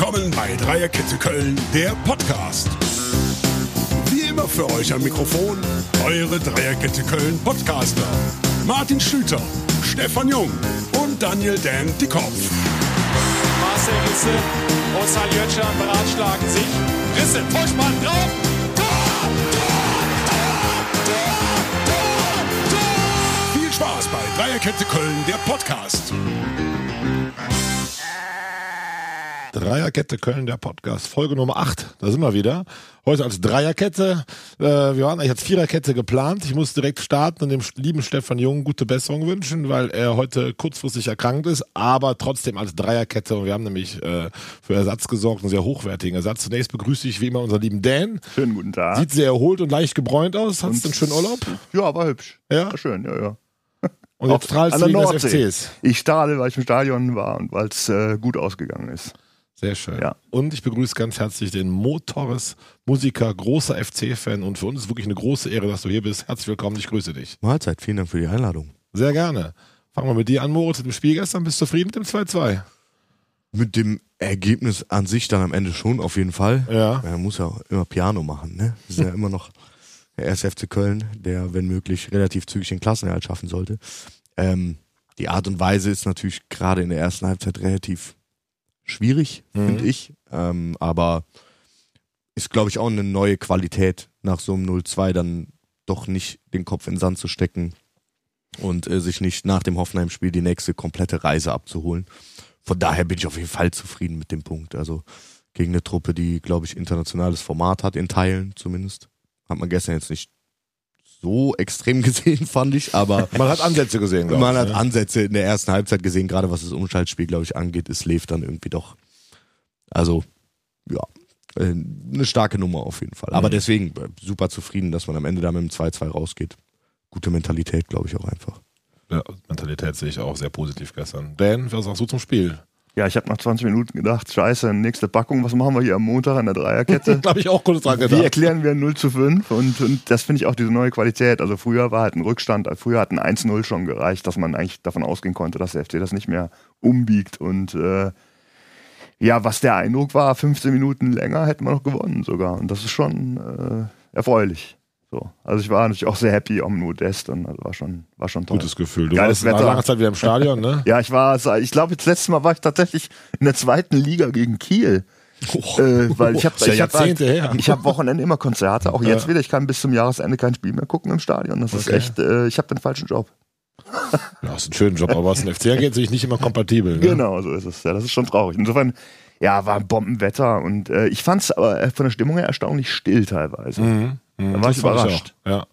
Willkommen bei Dreierkette Köln, der Podcast. Wie immer für euch am Mikrofon eure Dreierkette Köln Podcaster. Martin Schlüter, Stefan Jung und Daniel Dan Dickhoff. Marcel Risse und Saljötscher beratschlagen sich. Risse, Vollspann drauf. Tor, Tor, Tor. Viel Spaß bei Dreierkette Köln, der Podcast. Dreierkette Köln, der Podcast, Folge Nummer 8. Da sind wir wieder. Heute als Dreierkette. Äh, wir waren eigentlich als Viererkette geplant. Ich muss direkt starten und dem lieben Stefan Jung gute Besserung wünschen, weil er heute kurzfristig erkrankt ist, aber trotzdem als Dreierkette. Und wir haben nämlich äh, für Ersatz gesorgt, einen sehr hochwertigen Ersatz. Zunächst begrüße ich wie immer unseren lieben Dan. Schönen guten Tag. Sieht sehr erholt und leicht gebräunt aus. Hattest du einen schönen Urlaub? Ja, war hübsch. Ja? War schön, ja, ja. Und jetzt strahlst du wegen des. FCs. Ich strahle, weil ich im Stadion war und weil es äh, gut ausgegangen ist. Sehr schön. Ja. Und ich begrüße ganz herzlich den Mo Torres, Musiker, großer FC-Fan und für uns ist wirklich eine große Ehre, dass du hier bist. Herzlich willkommen, ich grüße dich. Mahlzeit, vielen Dank für die Einladung. Sehr gerne. Fangen wir mit dir an, Moritz, mit dem Spiel gestern. Bist du zufrieden mit dem 2-2? Mit dem Ergebnis an sich dann am Ende schon, auf jeden Fall. Ja. Man muss ja auch immer Piano machen, ne? Das ist ja immer noch der erste FC Köln, der, wenn möglich, relativ zügig den Klassenerhalt schaffen sollte. Ähm, die Art und Weise ist natürlich gerade in der ersten Halbzeit relativ schwierig, Mhm. finde ich. Ähm, aber ist, glaube ich, auch eine neue Qualität, nach so einem 0-2 dann doch nicht den Kopf in den Sand zu stecken und äh, sich nicht nach dem Hoffenheim-Spiel die nächste komplette Reise abzuholen. Von daher bin ich auf jeden Fall zufrieden mit dem Punkt. Also gegen eine Truppe, die, glaube ich, internationales Format hat, in Teilen zumindest. Hat man gestern jetzt nicht so extrem gesehen, fand ich, aber Man hat Ansätze gesehen, glaube man ich. hat ne? Ansätze in der ersten Halbzeit gesehen, gerade was das Umschaltspiel, glaube ich, angeht, ist Lev dann irgendwie doch. Also, ja, äh, eine starke Nummer auf jeden Fall. Aber Mhm. deswegen äh, super zufrieden, dass man am Ende da mit dem 2-2 rausgeht. Gute Mentalität, glaube ich, auch einfach. Ja, Mentalität sehe ich auch sehr positiv gestern. Dan, was sagst du zum Spiel? Ja, ich habe nach 20 Minuten gedacht, scheiße, nächste Packung, was machen wir hier am Montag an der Dreierkette? Da habe ich auch kurz dran Wie gedacht. erklären wir 0 zu 5? Und, und das finde ich auch diese neue Qualität. Also früher war halt ein Rückstand, früher hat ein 1-0 schon gereicht, dass man eigentlich davon ausgehen konnte, dass der FC das nicht mehr umbiegt. Und äh, ja, was der Eindruck war, 15 Minuten länger hätten wir noch gewonnen sogar. Und das ist schon äh, erfreulich. So. Also ich war natürlich auch sehr happy am Modest und also war schon, war schon toll. Gutes Gefühl. Du Geiles warst Wetter. langer Zeit wieder im Stadion, ne? Ja, ich war, ich glaube, das letzte Mal war ich tatsächlich in der zweiten Liga gegen Kiel. Äh, weil ich habe Ist ja ich hab, her. ich hab Wochenende immer Konzerte, auch jetzt Ja. wieder. Ich kann bis zum Jahresende kein Spiel mehr gucken im Stadion. Das ist Okay. echt, äh, ich habe den falschen Job. Ja, ist ein schöner Job, aber was den FC angeht, sehe ich nicht immer kompatibel. Ne? Genau, so ist es. Ja, das ist schon traurig. Insofern, ja, war ein Bombenwetter und äh, ich fand es aber äh, von der Stimmung her erstaunlich still teilweise. Mhm. Mhm. Da war ich überrascht. auch. Ja.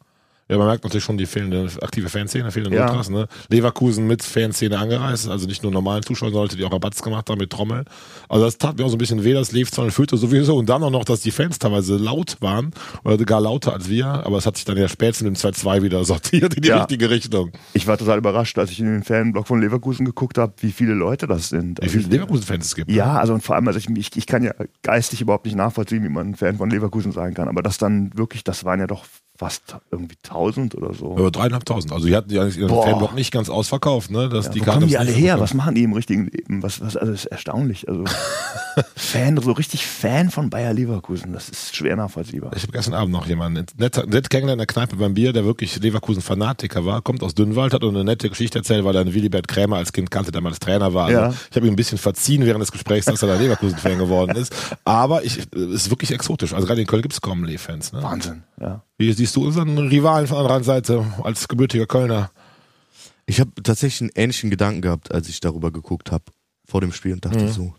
Ja, man merkt natürlich schon die fehlende aktive Fanszene, fehlende Ja. Ultras, ne? Leverkusen mit Fanszene angereist, also nicht nur normalen Zuschauern, sondern Leute, die auch Rabatz gemacht haben mit Trommel. Also das tat mir auch so ein bisschen weh, das und führte sowieso und dann auch noch, dass die Fans teilweise laut waren oder gar lauter als wir, aber es hat sich dann ja spätestens im 2-2 wieder sortiert in die Ja. richtige Richtung. Ich war total überrascht, als ich in den Fanblock von Leverkusen geguckt habe, wie viele Leute das sind. Wie Also viele Leverkusen-Fans es gibt. Ja, also und vor allem, also ich, ich, ich kann ja geistig überhaupt nicht nachvollziehen, wie man ein Fan von Leverkusen sein kann. Aber das dann wirklich, das waren ja doch fast irgendwie 1000 oder so. Über dreieinhalbtausend. Also die hatten ja eigentlich ihren Boah. Fanblock nicht ganz ausverkauft, ne? Dass Ja, die wo kommen die alle her? bekommen. Was machen die im richtigen Leben? Was, was, also das ist erstaunlich. Also Fan, so richtig Fan von Bayer Leverkusen, das ist schwer nachvollziehbar. Ich habe gestern Abend noch jemanden nett, nett kennengelernt in der Kneipe beim Bier, der wirklich Leverkusen-Fanatiker war, kommt aus Dünnwald, hat eine nette Geschichte erzählt, weil er einen Willibert Krämer als Kind kannte, der mal als Trainer war. Also Ja. Ich habe ihm ein bisschen verziehen während des Gesprächs, dass er da Leverkusen-Fan geworden ist. Aber ich, es ist wirklich exotisch. Also gerade in Köln gibt's kaum Lee-Fans. Ne? Wahnsinn, ja. Wie siehst du unseren Rivalen von der anderen Seite als gebürtiger Kölner? Ich habe tatsächlich einen ähnlichen Gedanken gehabt, als ich darüber geguckt habe vor dem Spiel und dachte Mhm. so.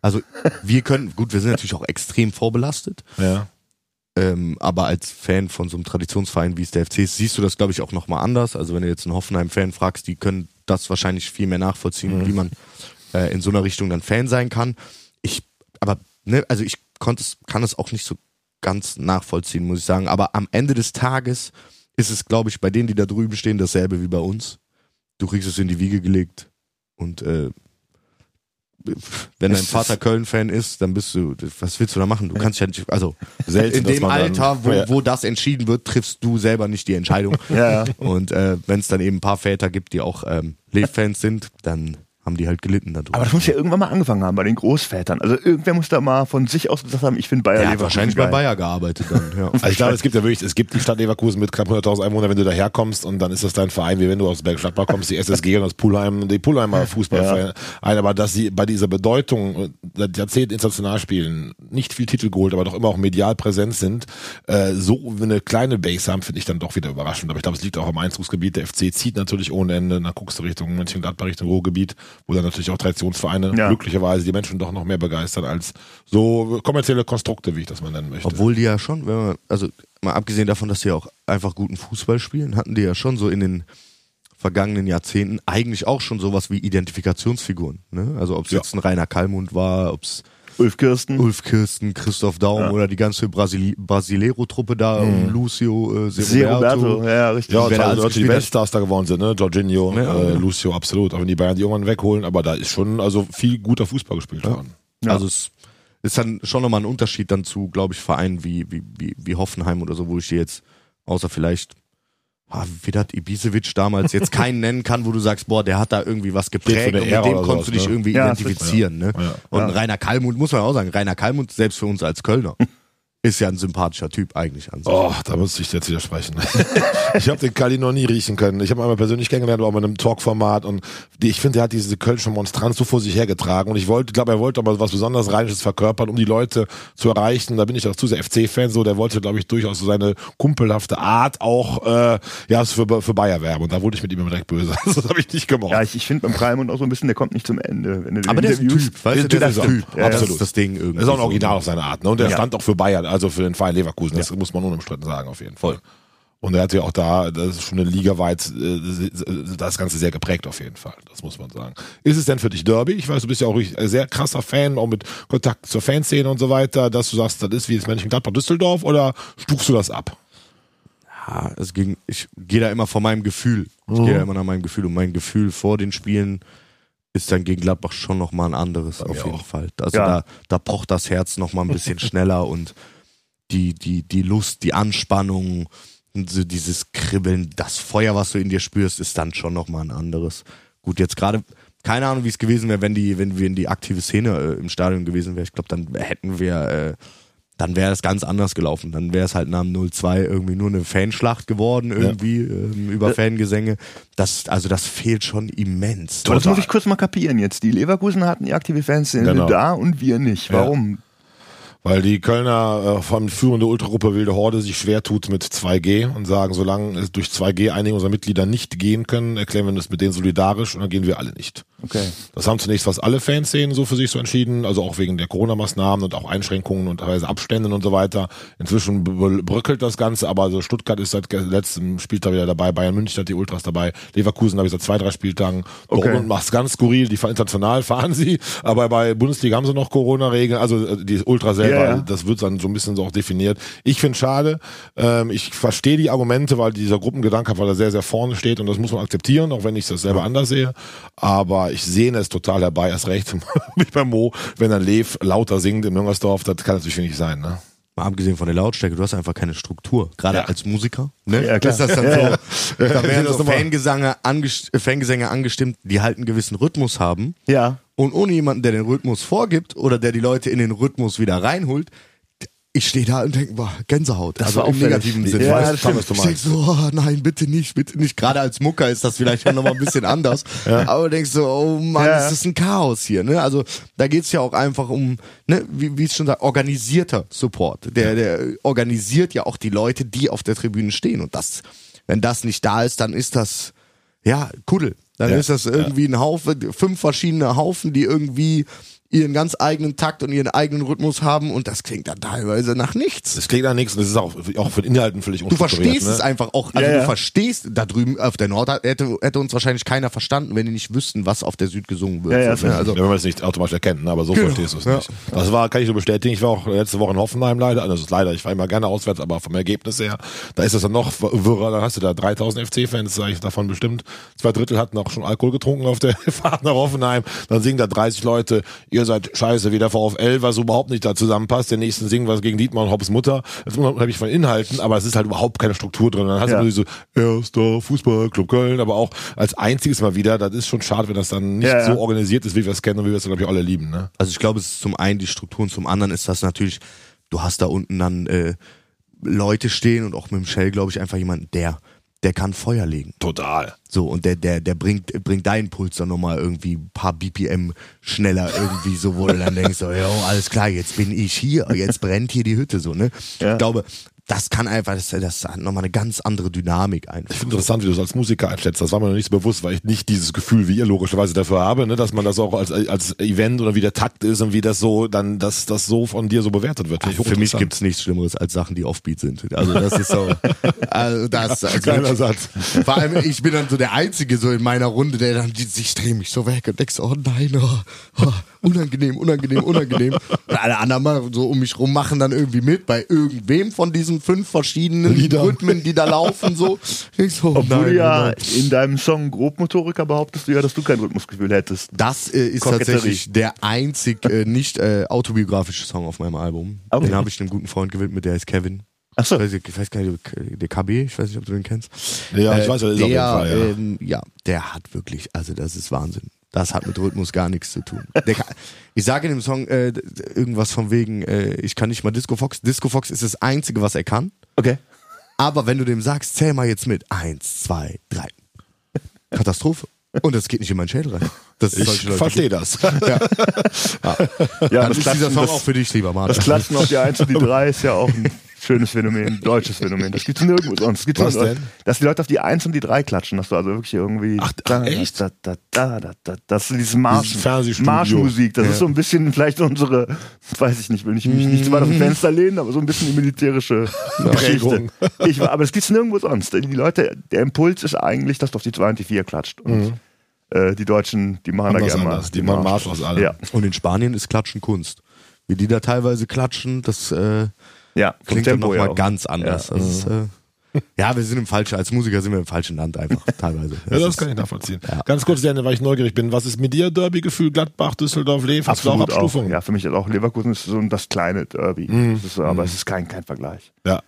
Also wir können, gut, wir sind natürlich auch extrem vorbelastet, Ja. ähm, aber als Fan von so einem Traditionsverein wie es der FC ist, siehst du das, glaube ich, auch nochmal anders. Also wenn du jetzt einen Hoffenheim-Fan fragst, die können das wahrscheinlich viel mehr nachvollziehen, Mhm. wie man äh, in so einer Richtung dann Fan sein kann. Ich, aber, ne, also ich konnte es, kann es auch nicht so ganz nachvollziehen, muss ich sagen. Aber am Ende des Tages ist es, glaube ich, bei denen, die da drüben stehen, dasselbe wie bei uns. Du kriegst es in die Wiege gelegt und äh, wenn dein Vater Köln-Fan ist, dann bist du, was willst du da machen? Du kannst ja nicht, also Selten, in dem Alter, wo, Ja. wo das entschieden wird, triffst du selber nicht die Entscheidung. Ja. Und äh, wenn es dann eben ein paar Väter gibt, die auch ähm, Lev-Fans sind, dann haben die halt gelitten darunter. Aber das muss ja irgendwann mal angefangen haben bei den Großvätern. Also irgendwer muss da mal von sich aus gesagt haben, ich finde Bayer Leverkusen wahrscheinlich geil. bei Bayer gearbeitet dann, ja. Also ich glaube, es gibt ja wirklich, es gibt die Stadt Leverkusen mit knapp 100.000 Einwohnern, wenn du daherkommst und dann ist das dein Verein, wie wenn du aus Bergstadtbach kommst, die SSG und das Pulheim, die Pulheimer Fußballverein. Ein, aber dass sie bei dieser Bedeutung äh, seit Jahrzehnten international spielen, nicht viel Titel geholt, aber doch immer auch medial präsent sind, äh, so eine kleine Base haben, finde ich dann doch wieder überraschend. Aber ich glaube, es liegt auch am Einzugsgebiet. Der FC zieht natürlich ohne Ende, dann guckst du Richtung Mönchengladbach, Richtung Ruhrgebiet, wo dann natürlich auch Traditionsvereine Ja. glücklicherweise die Menschen doch noch mehr begeistern als so kommerzielle Konstrukte, wie ich das mal nennen möchte. Obwohl die ja schon, wenn man, also mal abgesehen davon, dass die auch einfach guten Fußball spielen, hatten die ja schon so in den vergangenen Jahrzehnten eigentlich auch schon sowas wie Identifikationsfiguren. Ne? Also ob es Ja. jetzt ein Rainer Kallmund war, ob es Ulf Kirsten. Ulf Kirsten, Christoph Daum oder die ganze Brasili Basilero-Truppe da, um Lucio, äh, Seroberto. Roberto. Ja, richtig. Ja, teilweise Leute, die. Weltstars da geworden sind, ne? Jorginho, Ja, äh, ja. Lucio, absolut. Auch wenn die Bayern die irgendwann wegholen, aber da ist schon also viel guter Fußball gespielt worden. Ja. Also es ist dann schon nochmal ein Unterschied dann zu, glaube ich, Vereinen wie, wie, wie, wie Hoffenheim oder so, wo ich dir jetzt, außer vielleicht Vedat Ibisevic damals jetzt keinen nennen kann, wo du sagst, boah, der hat da irgendwie was geprägt und mit dem konntest du sowas, dich ne? irgendwie Ja, identifizieren. Ne? Ja. Und Ja. Rainer Kallmund, muss man auch sagen, Rainer Kallmund, selbst für uns als Kölner, ist ja ein sympathischer Typ eigentlich an sich. Oh, da muss ich jetzt widersprechen. ich habe den Kali noch nie riechen können. Ich habe ihn einmal persönlich kennengelernt, aber auch mit einem Talkformat und die, ich finde, er hat diese kölsche Monstranz so vor sich hergetragen und ich wollte, glaube, er wollte aber was besonders Rheinisches verkörpern, um die Leute zu erreichen. Da bin ich auch zu sehr FC-Fan, so der wollte, glaube ich, durchaus so seine kumpelhafte Art auch äh, ja für, für Bayer werben und da wurde ich mit ihm immer direkt böse. das habe ich nicht gemocht. Ja, ich, ich finde beim Raimund auch so ein bisschen, der kommt nicht zum Ende. Wenn du den Aber der ist ein. Typ, weißt du, Der der ist ein auch- Typ. ja, das absolut. ist das Ding irgendwie. ist auch ein so. Original auf seine Art. Ne? Und der Ja. stand auch für Bayern, also für den Verein Leverkusen. Das muss man unumstritten sagen, auf jeden Fall. Und er hat ja auch da, das ist schon eine Liga weit, äh, das Ganze sehr geprägt auf jeden Fall. Das muss man sagen. Ist es denn für dich Derby? Ich weiß, du bist ja auch ein sehr krasser Fan, auch mit Kontakt zur Fanszene und so weiter, dass du sagst, das ist wie das Mönchengladbach Düsseldorf oder stufst du das ab? Ja, es ging, ich gehe da immer von meinem Gefühl. Ich gehe da immer nach meinem Gefühl und mein Gefühl vor den Spielen ist dann gegen Gladbach schon nochmal ein anderes, auf jeden auch. Fall. Also Ja. da, da pocht das Herz nochmal ein bisschen schneller und die, die, die Lust, die Anspannung, so dieses Kribbeln, das Feuer, was du in dir spürst, ist dann schon nochmal ein anderes. Gut, jetzt gerade, keine Ahnung, wie es gewesen wäre, wenn die, wenn wir in die aktive Szene äh, im Stadion gewesen wäre. Ich glaube, dann hätten wir, äh, dann wäre es ganz anders gelaufen. Dann wäre es halt nach dem 0-2 irgendwie nur eine Fanschlacht geworden, irgendwie, ähm, über Fangesänge. Das, also das fehlt schon immens. Aber das muss ich kurz mal kapieren jetzt. Die Leverkusen hatten die aktive Fanszene Genau. da und wir nicht. Warum? Weil die Kölner, äh, die führende Ultragruppe Wilde Horde, sich schwer tut mit 2G und sagen, solange es durch 2G einige unserer Mitglieder nicht gehen können, erklären wir das mit denen solidarisch und dann gehen wir alle nicht. Okay. Das haben zunächst fast alle Fanszenen so für sich so entschieden, also auch wegen der Corona-Maßnahmen und auch Einschränkungen und teilweise Abständen und so weiter. Inzwischen bröckelt das Ganze, aber also Stuttgart ist seit letztem Spieltag wieder dabei, Bayern München hat die Ultras dabei, Leverkusen habe ich seit zwei, drei Spieltagen. Okay. Dortmund macht's ganz skurril, die international fahren sie, aber bei Bundesliga haben sie noch Corona-Regeln, also äh, die Ultra selber, ja. das wird dann so ein bisschen so auch definiert. Ich finde schade, ähm, ich verstehe die Argumente, weil dieser Gruppengedanke, weil er sehr, sehr vorne steht und das muss man akzeptieren, auch wenn ich das selber anders sehe. Aber ich sehne es total herbei, erst recht, wie bei Mo, wenn dann Lev lauter singt im Jüngersdorf, das kann natürlich nicht sein, ne? Mal abgesehen von der Lautstärke, du hast einfach keine Struktur. Gerade Ja. als Musiker. Ne? Ja, klar. ist das dann Ja, so, ja. da werden so Fangesänge, angest Fangesänge angestimmt, die halt einen gewissen Rhythmus haben. Ja. Und ohne jemanden, der den Rhythmus vorgibt oder der die Leute in den Rhythmus wieder reinholt, ich stehe da und denke, boah, Gänsehaut. Das also war im auffällig. negativen Ich Sinne. weiß, Ja, das du Ich denke meinst. so, oh nein, bitte nicht, bitte nicht. Gerade als Mucker ist das vielleicht ja nochmal ein bisschen anders. Aber du denkst so, oh Mann, Ja. ist das ein Chaos hier. Ne? Also da geht's ja auch einfach um, ne, wie, wie es schon sagt, organisierter Support. Der, der organisiert ja auch die Leute, die auf der Tribüne stehen. Und das, wenn das nicht da ist, dann ist das, ja, Kuddel. Dann Ja. ist das irgendwie ein Haufen, fünf verschiedene Haufen, die irgendwie ihren ganz eigenen Takt und ihren eigenen Rhythmus haben und das klingt dann teilweise nach nichts. Das klingt nach nichts und das ist auch, auch für den Inhalten völlig Du verstehst ne? es einfach auch, also Ja, du ja. verstehst, da drüben auf der Nord hätte, hätte uns wahrscheinlich keiner verstanden, wenn die nicht wüssten, was auf der Süd gesungen wird. Ja, ja, So, ne? das also, ja, wenn man es nicht automatisch erkennt, ne? aber so Genau. verstehst du es Ja. nicht. Das war, kann ich so bestätigen. Ich war auch letzte Woche in Hoffenheim leider. Also das ist leider, ich war immer gerne auswärts, aber vom Ergebnis her, da ist es dann noch wirrer. Dann hast du da 3000 FC-Fans, sag ich davon bestimmt. Zwei Drittel hatten auch schon Alkohol getrunken auf der Fahrt nach Hoffenheim. Dann singen da 30 Leute, ihr seid scheiße, wie der VfL, was überhaupt nicht da zusammenpasst. Der nächsten singen was gegen Dietmar und Hobbs Mutter. Das ist unheimlich von Inhalten, aber es ist halt überhaupt keine Struktur drin. Dann hast Ja. du so erster Fußballclub Köln, aber auch als einziges mal wieder. Das ist schon schade, wenn das dann nicht Ja, ja. so organisiert ist, wie wir es kennen und wie wir es, glaube ich, alle lieben. Ne? Also ich glaube, es ist zum einen die Struktur und zum anderen ist das natürlich, du hast da unten dann äh, Leute stehen und auch mit dem Shell, glaube ich, einfach jemanden, der, der kann Feuer legen. Total. So, und der, der, der bringt, bringt deinen Puls dann nochmal irgendwie ein paar BPM schneller irgendwie so, wo du dann denkst, so, jo, alles klar, jetzt bin ich hier, jetzt brennt hier die Hütte, so, ne? Ja. Ich glaube, das kann einfach, das, das hat nochmal eine ganz andere Dynamik einfach. Ich finde interessant, wie du es als Musiker einschätzt. Das war mir noch nicht so bewusst, weil ich nicht dieses Gefühl wie ihr logischerweise dafür habe, ne, dass man das auch als, als Event oder wie der Takt ist und wie das so dann, dass das so von dir so bewertet wird. Finde ich Für mich hochinteressant. gibt's nichts Schlimmeres als Sachen, die offbeat sind. Also das ist so. Also das, also Geiler Satz. Vor allem, ich bin dann so der Einzige so in meiner Runde, der dann, die- ich drehe mich so weg und denk so, oh nein, oh, oh, unangenehm, unangenehm, ungenehm. Und alle anderen mal so um mich rum machen dann irgendwie mit bei irgendwem von diesen fünf verschiedenen Liedern. Rhythmen, die da laufen, so. Ich so, oh Obwohl nein, du ja oh nein. in deinem Song Grobmotoriker behauptest du ja, dass du kein Rhythmusgefühl hättest. Das äh, ist Koketterie. tatsächlich der einzig äh, nicht äh, autobiografische Song auf meinem Album. Okay. Den habe ich einem guten Freund gewidmet, der heißt Kevin. Ach so. Ich weiß, ich weiß gar nicht, der KB, ich weiß nicht, ob du den kennst. Ja, ich Äh, weiß, das ist der, auf jeden Fall, ja. Ähm, ja, der hat wirklich, also das ist Wahnsinn. Das hat mit Rhythmus gar nichts zu tun. Kann, ich sage in dem Song äh, irgendwas von wegen, äh, ich kann nicht mal Disco Fox. Disco Fox ist das Einzige, was er kann. Okay. Aber wenn du dem sagst, zähl mal jetzt mit. Eins, zwei, drei. Katastrophe. Und das geht nicht in meinen Schädel rein. Das Ich verstehe das. Ja, Dann das ist dieser Song das, auch für dich, lieber Martin. das Klatschen auf die 1 und die 3 ist ja auch ein schönes Phänomen, deutsches Phänomen. Das gibt's nirgendwo sonst. Das gibt's Was denn? Dass die Leute auf die 1 und die 3 klatschen, dass du also wirklich irgendwie. Ach, da, ach, echt? Da, da, da, da, da, das ist dieses Marsch. Marschmusik. Das ist so ein bisschen vielleicht unsere, weiß ich nicht, will ich mich nicht zu weit aus dem Fenster lehnen, aber so ein bisschen die militärische Prägung. Geschichte. Ich, aber das gibt's nirgendwo sonst. Die Leute, der Impuls ist eigentlich, dass du auf die 2 und die 4 klatscht. Und äh, die Deutschen, die machen da Anders, gerne mal. anders. Die machen Marsch aus allem. Ja, Und in Spanien ist Klatschen Kunst. Wie die da teilweise klatschen, das äh, ja. klingt dann nochmal ja ganz anders. Ja. Das ist, äh, ja, wir sind im falschen, als Musiker sind wir im falschen Land einfach teilweise. Ja, das ist- kann ich nachvollziehen. Ja. Ganz kurz, Daniel, weil ich neugierig bin. Was ist mit dir Derby-Gefühl? Gladbach, Düsseldorf, Lev? Hast du auch Absolut auch. Ja, für mich ist auch Leverkusen ist so das kleine Derby. Das ist, aber es ist kein, kein Vergleich. ja.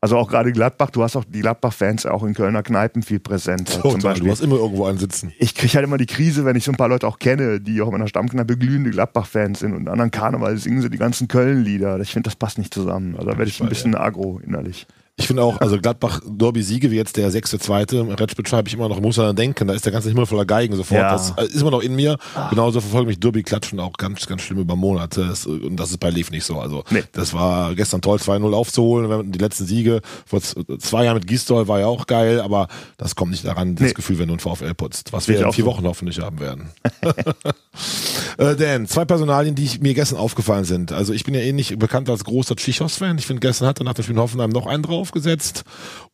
Also auch gerade Gladbach, du hast auch die Gladbach-Fans auch in Kölner Kneipen viel präsent. Zum Total. Beispiel. Du hast immer irgendwo einen sitzen. Ich kriege halt immer die Krise, wenn ich so ein paar Leute auch kenne, die auch in meiner Stammkneipe glühende Gladbach-Fans sind und anderen Karneval singen sie die ganzen Köln-Lieder. Ich finde, das passt nicht zusammen. Also da werde ich ein bisschen agro innerlich. Ich finde auch, also Gladbach Derby-Siege wie jetzt der sechste, zweite, Retschbitsch habe ich immer noch, muss daran denken, da ist der ganze Himmel voller Geigen sofort. Ja. Das äh, ist immer noch in mir. Genauso verfolgt mich Derby-Klatschen auch ganz, ganz schlimm über Monate. Und das ist bei Lev nicht so. Also Nee. das war gestern toll, 2-0 aufzuholen. Die letzten Siege vor z- zwei Jahren mit Gisdol war ja auch geil, aber das kommt nicht daran, das Nee. Gefühl, wenn du ein VfL putzt, was wir in vier so. Wochen hoffentlich haben werden. äh, Dan, zwei Personalien, die ich, mir gestern aufgefallen sind. Also ich bin ja eh nicht bekannt als großer Tschichos-Fan. Ich finde, gestern hat er nach dem Spiel in Hoffenheim noch einen draufgesetzt.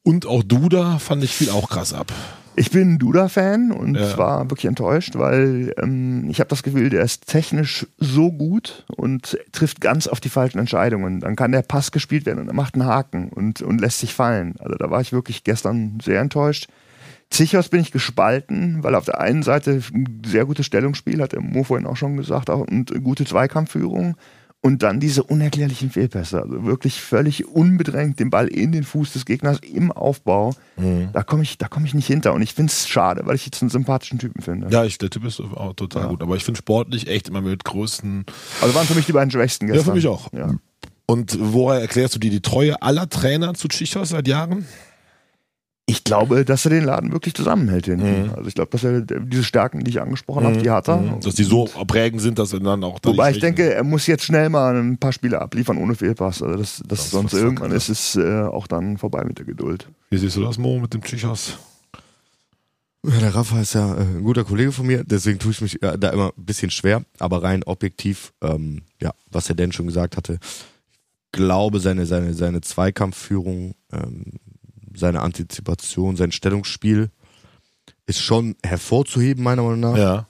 Und auch Duda fand ich viel auch krass ab. Ich bin Duda-Fan und Ja. war wirklich enttäuscht, weil ähm, ich habe das Gefühl, der ist technisch so gut und trifft ganz auf die falschen Entscheidungen. Dann kann der Pass gespielt werden und er macht einen Haken und, und lässt sich fallen. Also da war ich wirklich gestern sehr enttäuscht. Zichos bin ich gespalten, weil auf der einen Seite ein sehr gutes Stellungsspiel hat, der Mo vorhin auch schon gesagt, auch, und gute Zweikampfführung. Und dann diese unerklärlichen Fehlpässe. Also wirklich völlig unbedrängt den Ball in den Fuß des Gegners im Aufbau. Da komme ich, da komme ich nicht hinter. Und ich finde es schade, weil ich jetzt einen sympathischen Typen finde. Ja, ich, der Typ ist auch total Ja. gut. Aber ich finde sportlich echt immer mit größten. Also waren für mich die beiden schwächsten gestern. Ja, für mich auch. Ja. Und woher erklärst du dir die Treue aller Trainer zu Tschichos seit Jahren? Ich glaube, dass er den Laden wirklich zusammenhält hinten. Mhm. Also ich glaube, dass er diese Stärken, die ich angesprochen habe, die hat er. Mhm. Dass die so prägend sind, dass er dann auch. da Wobei ich denke, er muss jetzt schnell mal ein paar Spiele abliefern ohne Fehlpass. Also das, das, Das sonst irgendwann ist es äh, auch dann vorbei mit der Geduld. Wie siehst du das, Mo, mit dem Tschichos? Ja, der Rafa ist ja äh, ein guter Kollege von mir, deswegen tue ich mich äh, da immer ein bisschen schwer, aber rein objektiv, ähm, ja, was er denn schon gesagt hatte, glaube seine seine seine Zweikampfführung, ähm, seine Antizipation, sein Stellungsspiel ist schon hervorzuheben meiner Meinung nach Ja.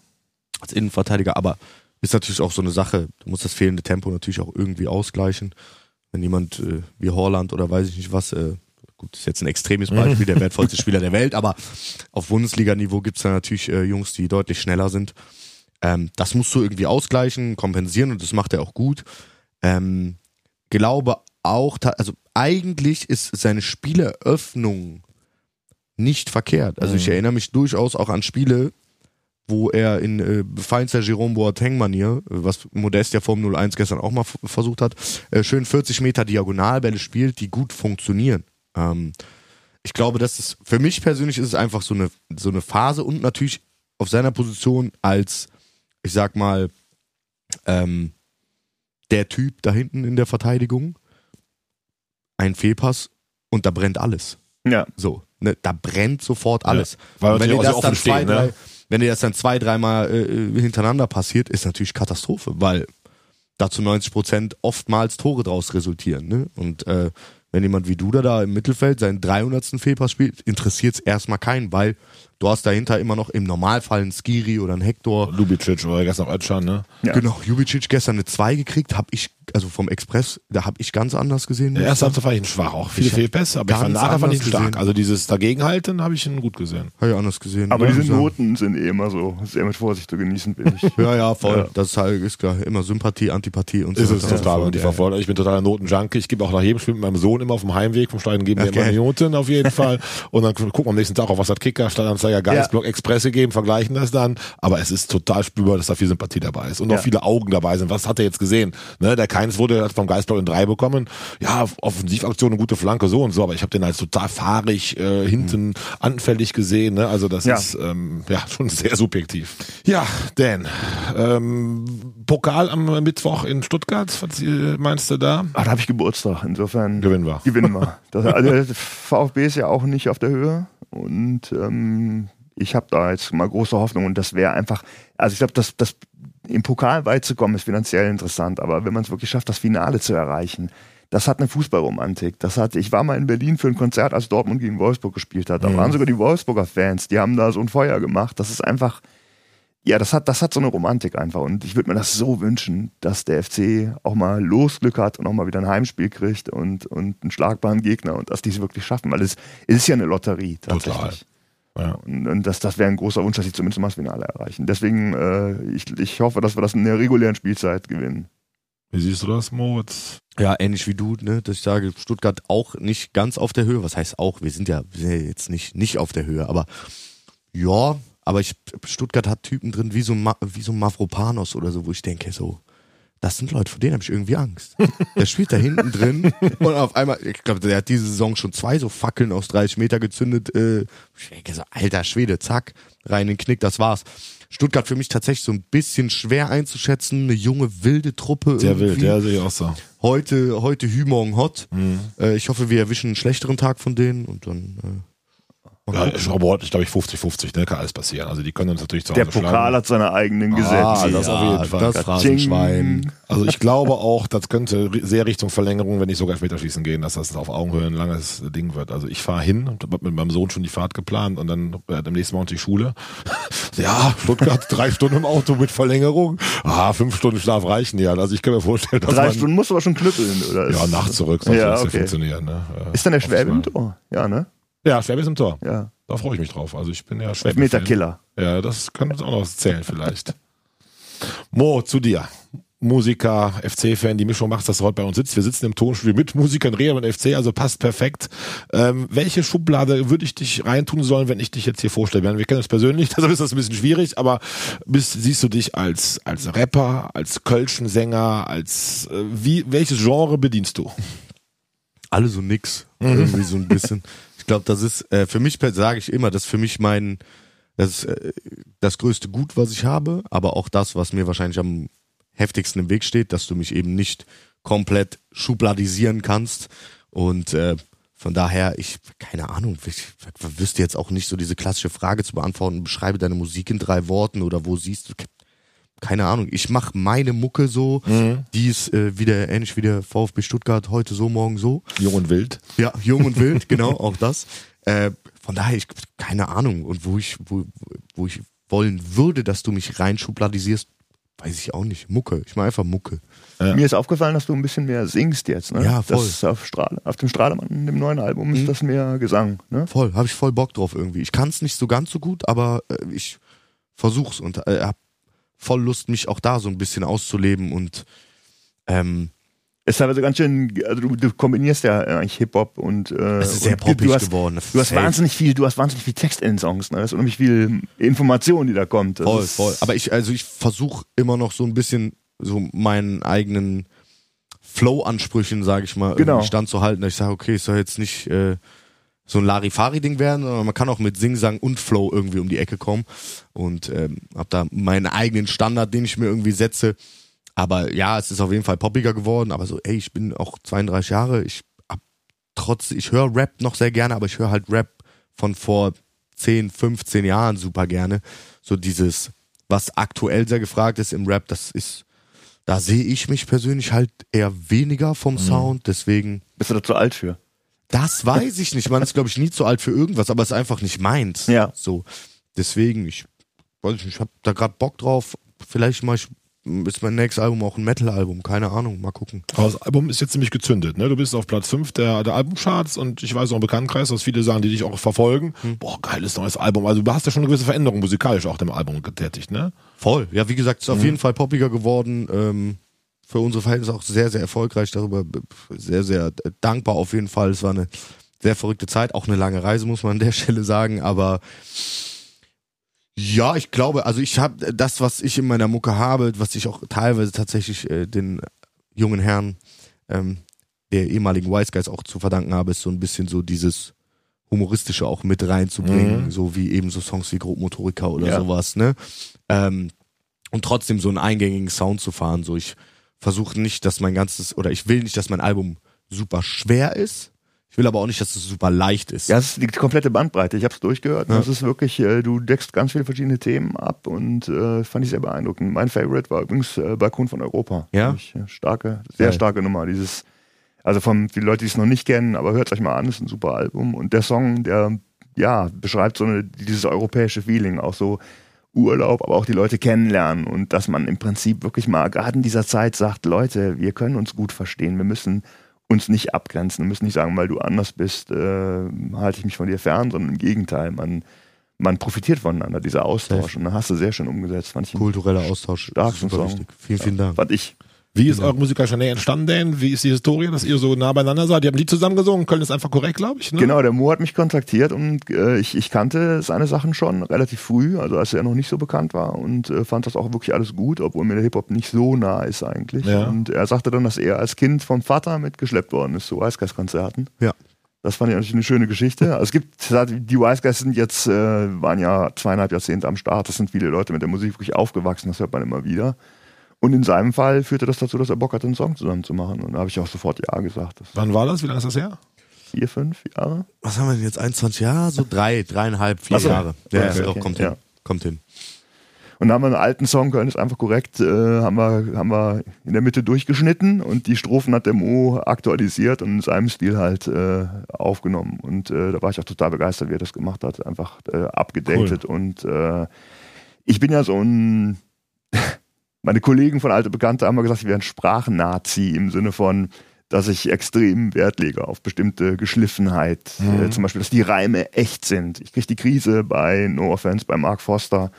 als Innenverteidiger, aber ist natürlich auch so eine Sache. Du musst das fehlende Tempo natürlich auch irgendwie ausgleichen. Wenn jemand äh, wie Horland oder weiß ich nicht was, äh, gut, ist jetzt ein extremes Beispiel, der wertvollste Spieler der Welt, aber auf Bundesliga-Niveau gibt's da natürlich äh, Jungs, die deutlich schneller sind. Ähm, das musst du irgendwie ausgleichen, kompensieren und das macht er auch gut. Ähm, glaube auch, also eigentlich ist seine Spieleröffnung nicht verkehrt. Also ich erinnere mich durchaus auch an Spiele, wo er in äh, feinster Jerome Boateng-Manier, was Modest ja vorm 0-1 gestern auch mal versucht hat, äh, schön 40 Meter Diagonalbälle spielt, die gut funktionieren. Ähm, ich glaube, das ist, für mich persönlich ist es einfach so eine, so eine Phase und natürlich auf seiner Position als, ich sag mal, ähm, der Typ da hinten in der Verteidigung, ein Fehlpass und da brennt alles. Ja. So, ne, da brennt sofort alles. weil Und wenn dir das dann zwei, stehen, ne? drei, wenn dir das dann zwei, dreimal äh, hintereinander passiert, ist natürlich Katastrophe, weil da zu 90 Prozent oftmals Tore draus resultieren. Ne? Und äh, wenn jemand wie du da, da im Mittelfeld seinen 300. Fehlpass spielt, interessiert es erstmal keinen, weil du hast dahinter immer noch im Normalfall einen Skiri oder einen Hector. Lubicic oder gestern auch Özcan, ne? Ja. Genau, Jubicic gestern eine 2 gekriegt, habe ich, also vom Express, da habe ich ganz anders gesehen. Der erste Halbzeit fand ich ihn schwach, auch viele Fehlpässe, aber ich fand nachher fand ich ihn stark. gesehen. Also dieses Dagegenhalten habe ich ihn gut gesehen. Habe ich anders gesehen. Aber Ja, diese. Noten sind eh immer so sehr mit Vorsicht zu genießen, bin ich. Ja, ja, voll. Ja. Das ist halt ist klar, immer Sympathie, Antipathie und Ist so es weiter. total. Ja, Und die verfolgt. Ich bin totaler Notenjunkie. Ich gebe auch nach jedem Spiel mit meinem Sohn immer auf dem Heimweg vom Stadion geben wir Okay. immer eine Noten auf jeden Fall. Und dann gucken wir am nächsten Tag auch, was hat Kicker, Stadtanzeiger, Geistblock, Express gegeben, vergleichen das dann. Aber es ist total spürbar, dass da viel Sympathie dabei ist. Und Ja. auch viele Augen dabei sind. Was hat er jetzt gesehen? Ne, der Keins wurde vom Geistblock in drei bekommen. Ja, Offensivaktion, eine gute Flanke, so und so. Aber ich habe den als total fahrig, äh, hinten anfällig gesehen. Ne? Also das Ja. ist ähm, ja schon sehr subjektiv. Ja, Dan, ähm, Pokal am Mittwoch in Stuttgart, was äh, meinst du da? Ah, da habe ich Geburtstag, insofern Gewinnen wir. Gewinnen wir. Das, also VfB ist ja auch nicht auf der Höhe und ähm, ich habe da jetzt mal große Hoffnung und das wäre einfach, also ich glaube, das, das im Pokal weit zu kommen ist finanziell interessant, aber wenn man es wirklich schafft, das Finale zu erreichen, das hat eine Fußballromantik. Das hat, ich war mal in Berlin für ein Konzert, als Dortmund gegen Wolfsburg gespielt hat. Da Mhm. waren sogar die Wolfsburger Fans, die haben da so ein Feuer gemacht. Das ist einfach, ja, das hat, das hat so eine Romantik einfach. Und ich würde mir das so wünschen, dass der FC auch mal Losglück hat und auch mal wieder ein Heimspiel kriegt und, und einen schlagbaren Gegner und dass die es wirklich schaffen, weil es, es ist ja eine Lotterie tatsächlich. Ja. Und, und das, das wäre ein großer Wunsch, dass sie zumindest mal das Finale erreichen. Deswegen, äh, ich, ich hoffe, dass wir das in der regulären Spielzeit gewinnen. Wie siehst du das, Moritz? Ja, ähnlich wie du, ne, dass ich sage, Stuttgart auch nicht ganz auf der Höhe. Was heißt auch? Wir sind ja, wir sind ja jetzt nicht, nicht auf der Höhe, aber ja, aber ich, Stuttgart hat Typen drin wie so, ein Ma, wie so ein Mavropanos oder so, wo ich denke, so, das sind Leute, vor denen habe ich irgendwie Angst. Der spielt da hinten drin und auf einmal, ich glaube, der hat diese Saison schon zwei so Fackeln aus 30 Meter gezündet. Äh, ich denke so, alter Schwede, zack, rein in den Knick, das war's. Stuttgart für mich tatsächlich so ein bisschen schwer einzuschätzen, eine junge, wilde Truppe. Sehr wild, irgendwie ja, sehe ich auch so. heute, heute Hü, morgen Hot. Mhm. Äh, ich hoffe, wir erwischen einen schlechteren Tag von denen und dann. Äh, mal Ja, ich glaube, heute, ich glaube ich 50-50, ne, kann alles passieren. Also die können uns natürlich zu Der Hause Pokal schlagen. hat seine eigenen Gesetze. Ah, das auf jeden Fall. Das Phrasenschwein. Also ich glaube auch, das könnte sehr Richtung Verlängerung, wenn nicht sogar Elfmeterschießen gehen, dass das auf Augenhöhe ein langes Ding wird. Also ich fahre hin und hab mit meinem Sohn schon die Fahrt geplant und dann äh, am nächsten Morgen die Schule. ja, Stuttgart, drei Stunden im Auto mit Verlängerung. Ah, fünf Stunden Schlaf reichen ja. Also ich kann mir vorstellen, dass Drei man, Stunden musst du aber schon knüppeln, oder? ja, nachts zurück, sonst Ja, wird es ja okay. funktionieren. Ne? Ja, Ist dann der Schwäbe im mal. Tor? Ja, ne? Ja, Schwäbe ist im Tor. Ja. Da freue ich mich drauf. Also ich bin ja Schwäbe. Meter-Killer. Ja, das kann uns auch noch zählen vielleicht. Mo, zu dir. Musiker, FC-Fan, die Mischung macht, dass du heute bei uns sitzt. Wir sitzen im Tonstudio mit Musikern, Real und FC, also passt perfekt. Ähm, welche Schublade würde ich dich reintun sollen, wenn ich dich jetzt hier vorstelle? Wir kennen uns persönlich, deshalb ist das ein bisschen schwierig, aber bist, siehst du dich als, als Rapper, als Kölschensänger, als, äh, wie, welches Genre bedienst du? Alle so nix. Irgendwie so ein bisschen. Ich glaube, das ist, äh, für mich sage ich immer, das ist für mich mein, das ist äh, das größte Gut, was ich habe, aber auch das, was mir wahrscheinlich am heftigsten im Weg steht, dass du mich eben nicht komplett schubladisieren kannst. Und äh, von daher, ich, keine Ahnung, ich wüsste jetzt auch nicht so diese klassische Frage zu beantworten, beschreibe deine Musik in drei Worten oder wo siehst du, keine Ahnung, ich mache meine Mucke so, die ist äh, wieder ähnlich wie der VfB Stuttgart, heute so, morgen so. Jung und wild. Ja, jung und wild, genau, auch das. Äh, von daher, ich keine Ahnung. Und wo ich, wo, wo ich wollen würde, dass du mich reinschubladisierst, weiß ich auch nicht. Mucke. Ich mache einfach Mucke. Mir ist aufgefallen, dass du ein bisschen mehr singst jetzt, ne? Ja, voll. Das ist auf, Strahle, auf dem Strahlemann, dem neuen Album, ist das mehr Gesang, ne? Voll, habe ich voll Bock drauf irgendwie. Ich kann es nicht so ganz so gut, aber äh, ich versuch's und äh, hab voll Lust, mich auch da so ein bisschen auszuleben und ähm, ist teilweise ganz schön, also du, du kombinierst ja eigentlich Hip-Hop und äh, es ist sehr poppig du hast, geworden. Du hast Safe. wahnsinnig viel, du hast wahnsinnig viel Text in den Songs, ne? Das ist unheimlich viel Information, die da kommt. Das Voll, voll. Aber ich, also ich versuche immer noch so ein bisschen so meinen eigenen Flow-Ansprüchen, sage ich mal, Genau. standzuhalten. Dass ich sage, okay, es soll jetzt nicht äh, so ein Larifari-Ding werden, sondern man kann auch mit Singsang und Flow irgendwie um die Ecke kommen. Und ähm, hab da meinen eigenen Standard, den ich mir irgendwie setze. Aber ja, es ist auf jeden Fall poppiger geworden. Aber so, ey, ich bin auch 32 Jahre. Ich hab trotz, ich höre Rap noch sehr gerne, aber ich höre halt Rap von vor 10, 15 Jahren super gerne. So dieses, was aktuell sehr gefragt ist im Rap, das ist, da sehe ich mich persönlich halt eher weniger vom Sound. Deswegen, Bist du da zu alt für? Das weiß ich nicht. Man ist, glaube ich, nie zu alt für irgendwas, aber es ist einfach nicht meins. Ja. So. Deswegen, ich weiß nicht, ich habe da gerade Bock drauf. Vielleicht mal ich, ist mein nächstes Album auch ein Metal-Album. Keine Ahnung, mal gucken. Aber das Album ist jetzt ziemlich gezündet, ne? Du bist auf Platz 5 der, der Albumcharts und ich weiß auch im Bekanntenkreis, dass viele sagen, die dich auch verfolgen. Boah, geiles neues Album. Also du hast ja schon eine gewisse Veränderung musikalisch auch dem Album getätigt, ne? Voll. Ja, wie gesagt, ist auf jeden Fall poppiger geworden. Ähm, für unsere Verhältnisse auch sehr, sehr erfolgreich. Darüber sehr, sehr dankbar auf jeden Fall. Es war eine sehr verrückte Zeit, auch eine lange Reise, muss man an der Stelle sagen. Aber ja, ich glaube, also ich habe das, was ich in meiner Mucke habe, was ich auch teilweise tatsächlich äh, den jungen Herren ähm, der ehemaligen Wise Guys auch zu verdanken habe, ist so ein bisschen so dieses humoristische auch mit reinzubringen, so wie eben so Songs wie Grobmotoriker oder Ja. sowas, ne? Ähm, und trotzdem so einen eingängigen Sound zu fahren. So, ich versuche nicht, dass mein ganzes, oder ich will nicht, dass mein Album super schwer ist. Ich will aber auch nicht, dass es super leicht ist. Ja, es ist die komplette Bandbreite. Ich habe es durchgehört. Ja. Das ist wirklich, äh, du deckst ganz viele verschiedene Themen ab und äh, fand ich sehr beeindruckend. Mein Favorite war übrigens äh, Balkon von Europa. Ja? Ich, äh, starke, sehr Geil. starke Nummer. Dieses, also von die Leute, die es noch nicht kennen, aber hört euch mal an, ist ein super Album. Und der Song, der ja beschreibt so eine, dieses europäische Feeling, auch so Urlaub, aber auch die Leute kennenlernen und dass man im Prinzip wirklich mal gerade in dieser Zeit sagt, Leute, wir können uns gut verstehen, wir müssen uns nicht abgrenzen, wir müssen nicht sagen, weil du anders bist, äh, halte ich mich von dir fern, sondern im Gegenteil, man, man profitiert voneinander, dieser Austausch. Und da hast du sehr schön umgesetzt, fand ich. Kultureller Austausch. Super Song. wichtig. Vielen, vielen Dank. Fand ich. Wie ist eure musikalische Nähe entstanden denn? Wie ist die Historie, dass ihr so nah beieinander seid? Ihr habt ein Lied zusammen gesungen, Köln ist einfach korrekt, glaube ich, ne? Genau, der Mo hat mich kontaktiert und äh, ich, ich kannte seine Sachen schon relativ früh, also als er noch nicht so bekannt war und äh, fand das auch wirklich alles gut, obwohl mir der Hip-Hop nicht so nah ist eigentlich. Ja. Und er sagte dann, dass er als Kind vom Vater mitgeschleppt worden ist zu Weißgeist-Konzerten. Ja. Das fand ich natürlich eine schöne Geschichte. Also es gibt, die Wise Guys sind jetzt, äh, waren ja zweieinhalb Jahrzehnte am Start. Das sind viele Leute mit der Musik wirklich aufgewachsen, das hört man immer wieder. Und in seinem Fall führte das dazu, dass er Bock hatte, einen Song zusammen zu machen. Und da habe ich auch sofort Ja gesagt. Das Wann war das? Wie lange ist das her? vier, fünf Jahre. Was haben wir denn jetzt? 21 Jahre? So drei, dreieinhalb, vier so. Jahre. Ja, Okay, ja, doch, okay. kommt Ja. hin. Kommt hin. Und dann haben wir einen alten Song, Köln ist einfach korrekt, äh, haben, wir, haben wir in der Mitte durchgeschnitten und die Strophen hat der Mo aktualisiert und in seinem Stil halt äh, aufgenommen. Und äh, da war ich auch total begeistert, wie er das gemacht hat. Einfach äh, abgedatet. Und äh, ich bin ja so ein. Meine Kollegen von Alte Bekannte haben mal gesagt, ich wäre ein Sprachnazi im Sinne von, dass ich extrem Wert lege auf bestimmte Geschliffenheit. Äh, zum Beispiel, dass die Reime echt sind. Ich kriege die Krise bei No Offense, bei Mark Foster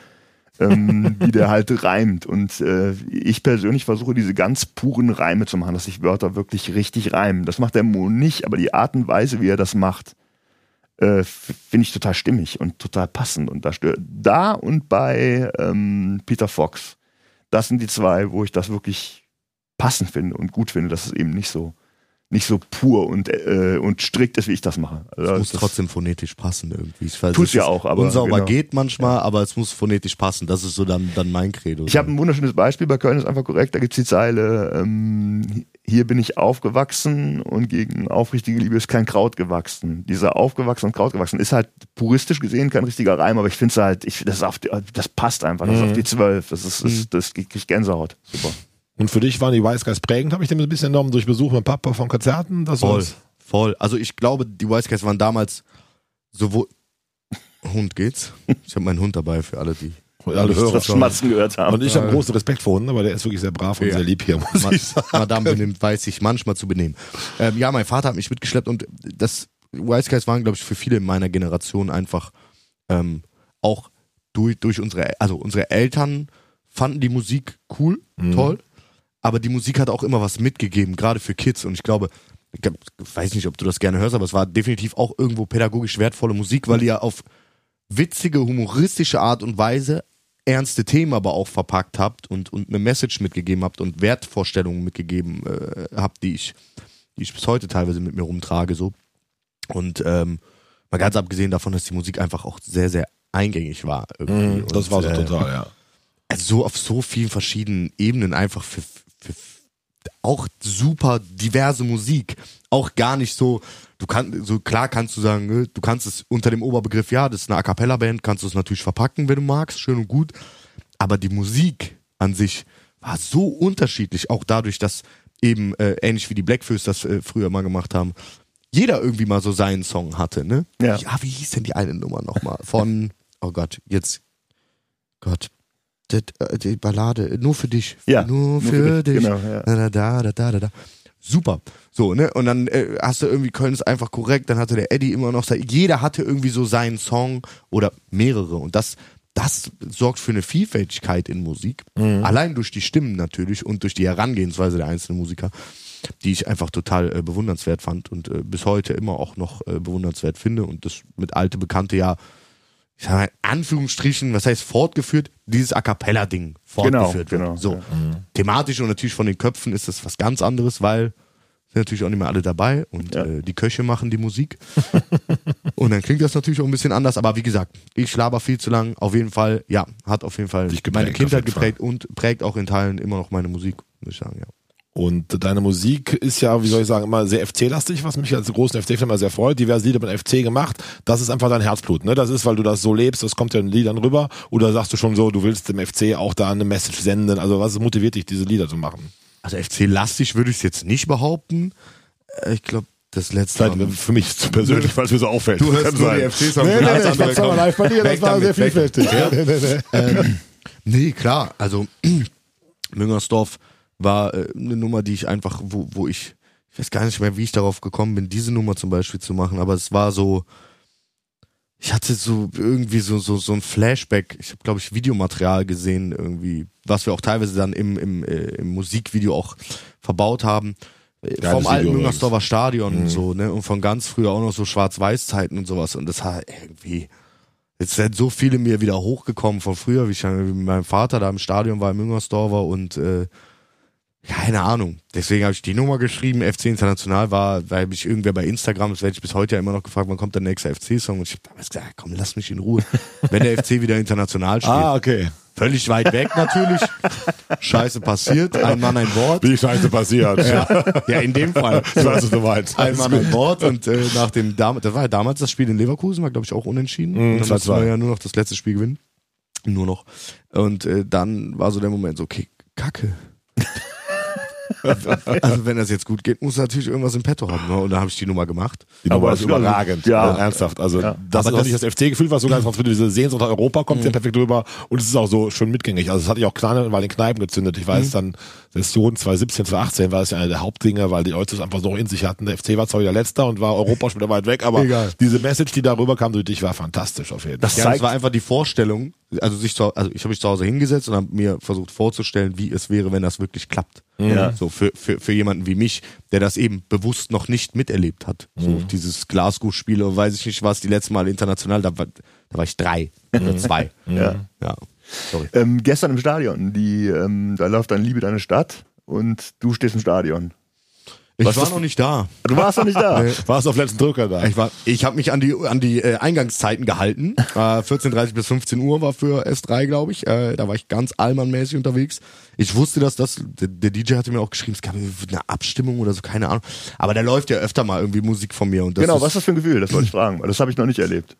ähm, wie der halt reimt. Und äh, ich persönlich versuche diese ganz puren Reime zu machen, dass sich Wörter wirklich richtig reimen. Das macht der Mo nicht, aber die Art und Weise, wie er das macht, äh, finde ich total stimmig und total passend. Und da stört da und bei ähm, Peter Fox, das sind die zwei, wo ich das wirklich passend finde und gut finde, dass es eben nicht so nicht so pur und äh, und strikt ist, wie ich das mache. Also Es muss trotzdem phonetisch passen irgendwie. Ich weiß, Tut's es ja auch, aber Unsauber genau. geht manchmal, aber es muss phonetisch passen. Das ist so dann, dann mein Credo. Ich habe ein wunderschönes Beispiel bei Köln ist einfach korrekt. Da gibt's die Zeile: ähm, Hier bin ich aufgewachsen und gegen aufrichtige Liebe ist kein Kraut gewachsen. Dieser aufgewachsen und Kraut gewachsen ist halt puristisch gesehen kein richtiger Reim, aber ich finde es halt, ich, das, auf die, das passt einfach. Das ist auf die zwölf. Das ist, das, das krieg ich Gänsehaut. Super. Und für dich waren die Wise Guys prägend, habe ich dem ein bisschen entnommen, durch Besuch mit Papa von Konzerten. Das Voll, war's. voll. Also ich glaube, die Wise Guys waren damals sowohl Hund geht's. Ich habe meinen Hund dabei für alle, die Alle Hörer Das. Schmatzen gehört haben. Und ich habe großen Respekt vor Hunden, aber der ist wirklich sehr brav und Ja. sehr lieb hier, muss Ma ich sagen. Madame benimmt, weiß sich manchmal zu benehmen. Ähm, ja, mein Vater hat mich mitgeschleppt und das Wise Guys waren, glaube ich, für viele in meiner Generation einfach ähm, auch durch, durch unsere, also unsere Eltern fanden die Musik cool, toll, aber die Musik hat auch immer was mitgegeben, gerade für Kids. Und ich glaube, ich weiß nicht, ob du das gerne hörst, aber es war definitiv auch irgendwo pädagogisch wertvolle Musik, weil ihr auf witzige, humoristische Art und Weise ernste Themen aber auch verpackt habt und, und eine Message mitgegeben habt und Wertvorstellungen mitgegeben äh, habt, die ich, die ich bis heute teilweise mit mir rumtrage. so Und ähm, mal ganz abgesehen davon, dass die Musik einfach auch sehr, sehr eingängig war. Mhm, das war so äh, total, ja. also so auf so vielen verschiedenen Ebenen einfach für, für auch super diverse Musik. Auch gar nicht so, du kannst, so klar kannst du sagen, ne, du kannst es unter dem Oberbegriff, ja, das ist eine A cappella Band, kannst du es natürlich verpacken, wenn du magst, schön und gut. Aber die Musik an sich war so unterschiedlich, auch dadurch, dass eben, äh, ähnlich wie die Blackfoes das äh, früher mal gemacht haben, jeder irgendwie mal so seinen Song hatte, ne? Ja. ja wie hieß denn die eine Nummer nochmal? Von, oh Gott, jetzt, Gott, äh, die Ballade, nur für dich. Ja, Nur, für, dich. Genau, ja. Da, da, da, da, da, da. Super. So, ne? Und dann äh, hast du irgendwie Köln ist einfach korrekt, dann hatte der Eddie immer noch sein, jeder hatte irgendwie so seinen Song oder mehrere. Und das, das sorgt für eine Vielfältigkeit in Musik. Allein durch die Stimmen natürlich und durch die Herangehensweise der einzelnen Musiker, die ich einfach total äh, bewundernswert fand und äh, bis heute immer auch noch äh, bewundernswert finde. Und das mit alte Bekannte ja, ich sag mal, in Anführungsstrichen, was heißt fortgeführt, dieses A Cappella-Ding fortgeführt genau, wird. So. ja. Thematisch und natürlich von den Köpfen ist das was ganz anderes, weil sind natürlich auch nicht mehr alle dabei und Ja. äh, die Köche machen die Musik. und dann klingt das natürlich auch ein bisschen anders, aber wie gesagt, ich laber viel zu lang. Auf jeden Fall, ja, hat auf jeden Fall geprägt, meine Kindheit geprägt und prägt auch in Teilen immer noch meine Musik, muss ich sagen, ja. Und deine Musik ist ja, wie soll ich sagen, immer sehr FC-lastig, was mich als großen FC-Fan immer sehr freut. Diverse Lieder mit FC gemacht. Das ist einfach dein Herzblut, ne? Das ist, weil du das so lebst, das kommt ja in den Liedern rüber. Oder sagst du schon so, du willst dem FC auch da eine Message senden? Also was motiviert dich, diese Lieder zu machen? Also FC-lastig würde ich es jetzt nicht behaupten. Äh, Ich glaube, das letzte Vielleicht Mal- für mich zu persönlich, weil es mir so auffällt. Du hörst nur die FC-Songs. Nee, nee, nee, ich zweimal kommt. live bei dir, das war sehr vielfältig. Ja. Ähm, nee, klar. Also Müngersdorf war äh, eine Nummer, die ich einfach, wo, wo ich, ich weiß gar nicht mehr, wie ich darauf gekommen bin, diese Nummer zum Beispiel zu machen, aber es war so, ich hatte so irgendwie so so so ein Flashback. Ich habe glaube ich Videomaterial gesehen irgendwie, was wir auch teilweise dann im im, äh, im Musikvideo auch verbaut haben. Äh, Geiles vom alten Müngersdorfer Stadion Mhm. und so, ne? Und von ganz früher auch noch so Schwarz-Weiß-Zeiten und sowas. Und das hat irgendwie, jetzt sind so viele mir wieder hochgekommen von früher, wie ich mit meinem Vater da im Stadion war, im Müngersdorfer und äh, keine Ahnung. Deswegen habe ich die Nummer geschrieben. FC International war, weil mich irgendwer bei Instagram, das werde ich bis heute ja immer noch gefragt, wann kommt der nächste FC-Song? Und ich habe damals gesagt, komm, lass mich in Ruhe. Wenn der FC wieder international steht. Ah, okay. Völlig weit weg natürlich. Scheiße passiert. Ein Mann, ein Wort. Wie scheiße passiert. Ja. Ja, in dem Fall. Ich weiß, was du meinst. Ein Mann, ein Wort. Und äh, nach dem, Dam das war ja damals das Spiel in Leverkusen, war glaube ich auch unentschieden. Mhm, und dann 2-2. mussten wir ja nur noch das letzte Spiel gewinnen. Nur noch. Und äh, dann war so der Moment so, okay, Kacke. Also wenn das jetzt gut geht, muss er natürlich irgendwas im Petto haben. Ne? Und da habe ich die Nummer gemacht. Die Nummer Aber ist es- überragend. ja. Also ernsthaft. Also Ja. das Aber ist nicht das FC-Gefühl, was sogar als diese Sehnsucht nach Europa kommt, ja perfekt drüber. Und es ist auch so schön mitgängig. Also das hatte ich auch kleine, weil in Kneipen gezündet. Ich weiß dann, Session 2017, 2018 war es ja eine der Hauptdinge, weil die Leute es einfach so in sich hatten. Der FC war zwar wieder letzter und war Europa schon wieder weit weg, aber Egal. diese Message, die darüber kam durch dich, war fantastisch auf jeden Fall. Das Ja, das zeigt, war einfach die Vorstellung, also sich zu, also ich habe mich zu Hause hingesetzt und habe mir versucht vorzustellen, wie es wäre, wenn das wirklich klappt. Ja. So für, für, für jemanden wie mich, der das eben bewusst noch nicht miterlebt hat. So dieses Glasgow-Spiel oder weiß ich nicht was, die letzte Mal international, da war, da war ich drei oder zwei. Ja. ja. Sorry. ähm, gestern im Stadion, die, ähm, da läuft dann Liebe deine Stadt und du stehst im Stadion. Ich Was war noch nicht da. Du warst noch nicht da. Warst auf letzten Drücker da? Ich war, ich habe mich an die an die äh, Eingangszeiten gehalten. Äh, 14:30 bis 15 Uhr war für S3, glaube ich. Äh, da war ich ganz allmannmäßig unterwegs. Ich wusste, dass das der, der DJ hatte mir auch geschrieben, es gab eine Abstimmung oder so, keine Ahnung. Aber da läuft ja öfter mal irgendwie Musik von mir und das genau, ist was ist das für ein Gefühl? Das wollte ich fragen, weil das habe ich noch nicht erlebt.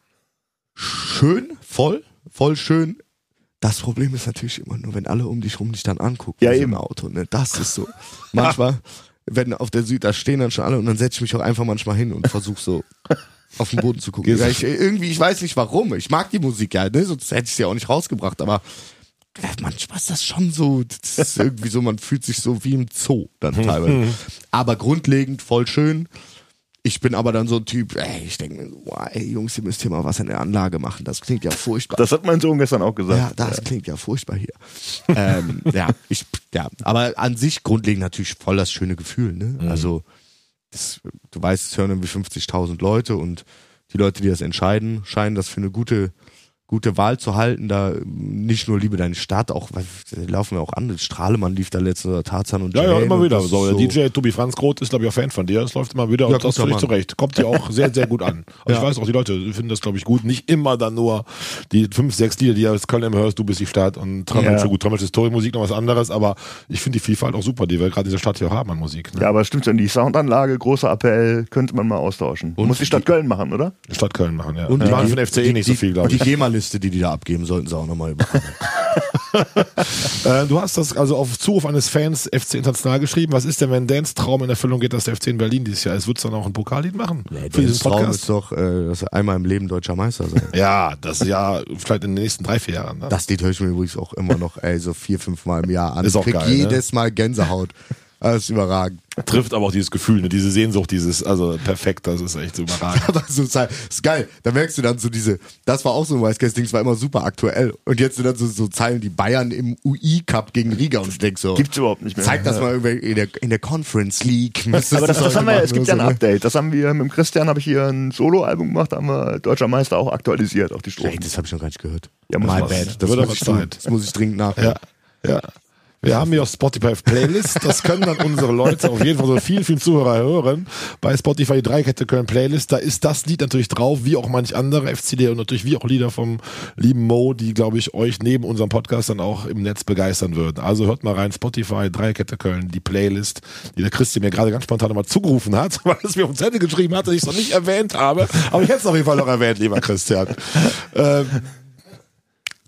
schön, voll, voll schön. Das Problem ist natürlich immer nur, wenn alle um dich rum dich dann angucken. Ja, so eben. Ein Auto, ne? Das ist so. Manchmal, wenn auf der Süd, da stehen dann schon alle und dann setze ich mich auch einfach manchmal hin und versuche so auf den Boden zu gucken. Ja, ich, irgendwie, ich weiß nicht warum. Ich mag die Musik ja, ne? Sonst hätte ich sie ja auch nicht rausgebracht, aber ja, manchmal ist das schon so, das ist irgendwie so, man fühlt sich so wie im Zoo dann teilweise. aber grundlegend voll schön. Ich bin aber dann so ein Typ, ey, ich denke mir so, ey, Jungs, ihr müsst hier mal was in der Anlage machen. Das klingt ja furchtbar. Das hat mein Sohn gestern auch gesagt. ja, das klingt ja furchtbar hier. ähm, ja, ich, ja, aber an sich grundlegend natürlich voll das schöne Gefühl, ne? Also, das, du weißt, es hören irgendwie 50.000 Leute und die Leute, die das entscheiden, scheinen das für eine gute, gute Wahl zu halten. Da nicht nur Liebe deine Stadt, auch, weil da laufen wir auch an. Strahlemann lief da letztens, Tarzan und Ja, ja, Jane immer und wieder. So, der DJ Tobi Franz Groth ist, glaube ich, auch Fan von dir. Das läuft immer wieder Ja, und das völlig zurecht. Kommt dir auch sehr, sehr gut an. Also Ja. ich weiß auch, die Leute finden das, glaube ich, gut. Nicht immer dann nur die fünf, sechs Lieder, die du aus Köln immer hörst, du bist die Stadt und Trammel Ja. schon gut. Trammel ist Story-Musik noch was anderes, aber ich finde die Vielfalt auch super, die wir gerade in dieser Stadt hier haben an Musik. Ne? Ja, aber stimmt schon, die Soundanlage, großer Appell, könnte man mal austauschen. Und Muss die Stadt die- Köln machen, oder? Stadt Köln machen, ja. Und die machen für den FCE nicht so viel, glaube Und die ich. GEMA-Liste, die die da abgeben, sollten sie auch nochmal überkommen. Äh, du hast das also auf Zuruf eines Fans FC International geschrieben. Was ist denn, wenn Dans Traum in Erfüllung geht, dass der FC in Berlin dieses Jahr ist? Würdest du dann auch ein Pokallied machen? Nee, für diesen der Traum Podcast? ist doch, äh, dass er einmal im Leben deutscher Meister sein. Ja, das ist ja vielleicht in den nächsten drei, vier Jahren. Ne? Das Lied höre ich mir übrigens auch immer noch, ey, so vier, fünf Mal im Jahr an. Ist auch Krieg geil, ne? jedes Mal Gänsehaut. Das ist überragend. trifft aber auch dieses Gefühl, ne? diese Sehnsucht, dieses, also perfekt, das ist echt so überragend. Aber so ist ist geil. Da merkst du dann so diese, das war auch so ein Weißgeist-Ding, das war immer super aktuell. Und jetzt sind dann so, so Zeilen, die Bayern im UI-Cup gegen Riga und ich denk so, Gibt's überhaupt nicht mehr. zeig das mal irgendwie in der, in der Conference League. Aber das, das haben wir, es gibt ja ein ne? Update. Das haben wir mit dem Christian, habe ich hier ein Soloalbum gemacht, da haben wir Deutscher Meister auch aktualisiert auf die Ey, Strophen. das habe ich noch gar nicht gehört. Ja, My was. bad. Das Wird muss, aber ich das muss ich dringend nach. Ja, ja. Wir haben hier auf Spotify Playlist, das können dann unsere Leute auf jeden Fall so vielen, vielen Zuhörer hören. Bei Spotify die Dreikette Köln Playlist, da ist das Lied natürlich drauf, wie auch manch andere FCD und natürlich wie auch Lieder vom lieben Mo, die, glaube ich, euch neben unserem Podcast dann auch im Netz begeistern würden. Also hört mal rein, Spotify, Dreikette Köln, die Playlist, die der Christian mir gerade ganz spontan nochmal zugerufen hat, weil es mir auf den Zettel geschrieben hat, dass ich es noch nicht erwähnt habe. Aber ich hätte es auf jeden Fall noch erwähnt, lieber Christian. Ähm,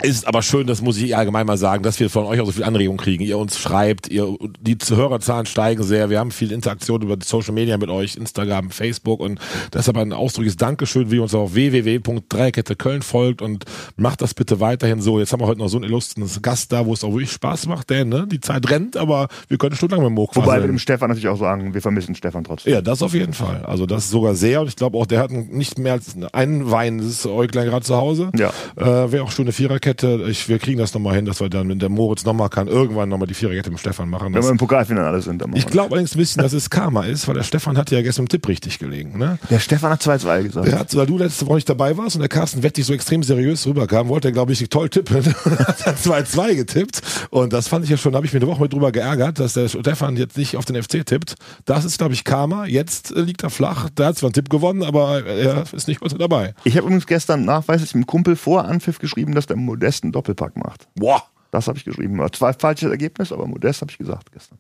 ist aber schön, das muss ich allgemein mal sagen, dass wir von euch auch so viel Anregung kriegen. Ihr uns schreibt, ihr, die Hörerzahlen steigen sehr. Wir haben viel Interaktion über die Social Media mit euch, Instagram, Facebook und deshalb ein ausdrückliches Dankeschön, wie ihr uns auf www.dreikette Köln folgt und macht das bitte weiterhin so. Jetzt haben wir heute noch so einen illustren Gast da, wo es auch wirklich Spaß macht, denn ne, die Zeit rennt, aber wir können stundenlang mit dem Moog Wobei wir quasseln. dem Stefan natürlich auch sagen, wir vermissen Stefan trotzdem. Ja, das auf jeden Fall. Also das sogar sehr. Und ich glaube auch, der hat nicht mehr als einen Wein. Das ist Äuglein gerade zu Hause. Ja. Äh, Wäre auch schon eine Viererkette. Ich, wir kriegen das nochmal hin, dass wir dann, wenn der Moritz nochmal kann, irgendwann nochmal die Viererkette mit Stefan machen. Wenn wir im Pokalfinale sind, dann ich glaube allerdings ein bisschen, dass es Karma ist, weil der Stefan hat ja gestern im Tipp richtig gelegen. Ne? Der Stefan hat 2-2 gesagt. Der hat, weil du letzte Woche nicht dabei warst und der Carsten Wettig so extrem seriös rüberkam, wollte er, glaube ich, toll tippen. hat dann 2-2 getippt. Und das fand ich ja schon, da habe ich mir eine Woche mit drüber geärgert, dass der Stefan jetzt nicht auf den FC tippt. Das ist, glaube ich, Karma. Jetzt äh, liegt er flach. Der hat zwar einen Tipp gewonnen, aber er ist nicht heute dabei. Ich habe übrigens gestern nachweislich einem Kumpel vor Anpfiff geschrieben, dass der Modest einen Doppelpack macht. Boah. Das habe ich geschrieben. Zwar falsches Ergebnis, aber Modest habe ich gesagt gestern.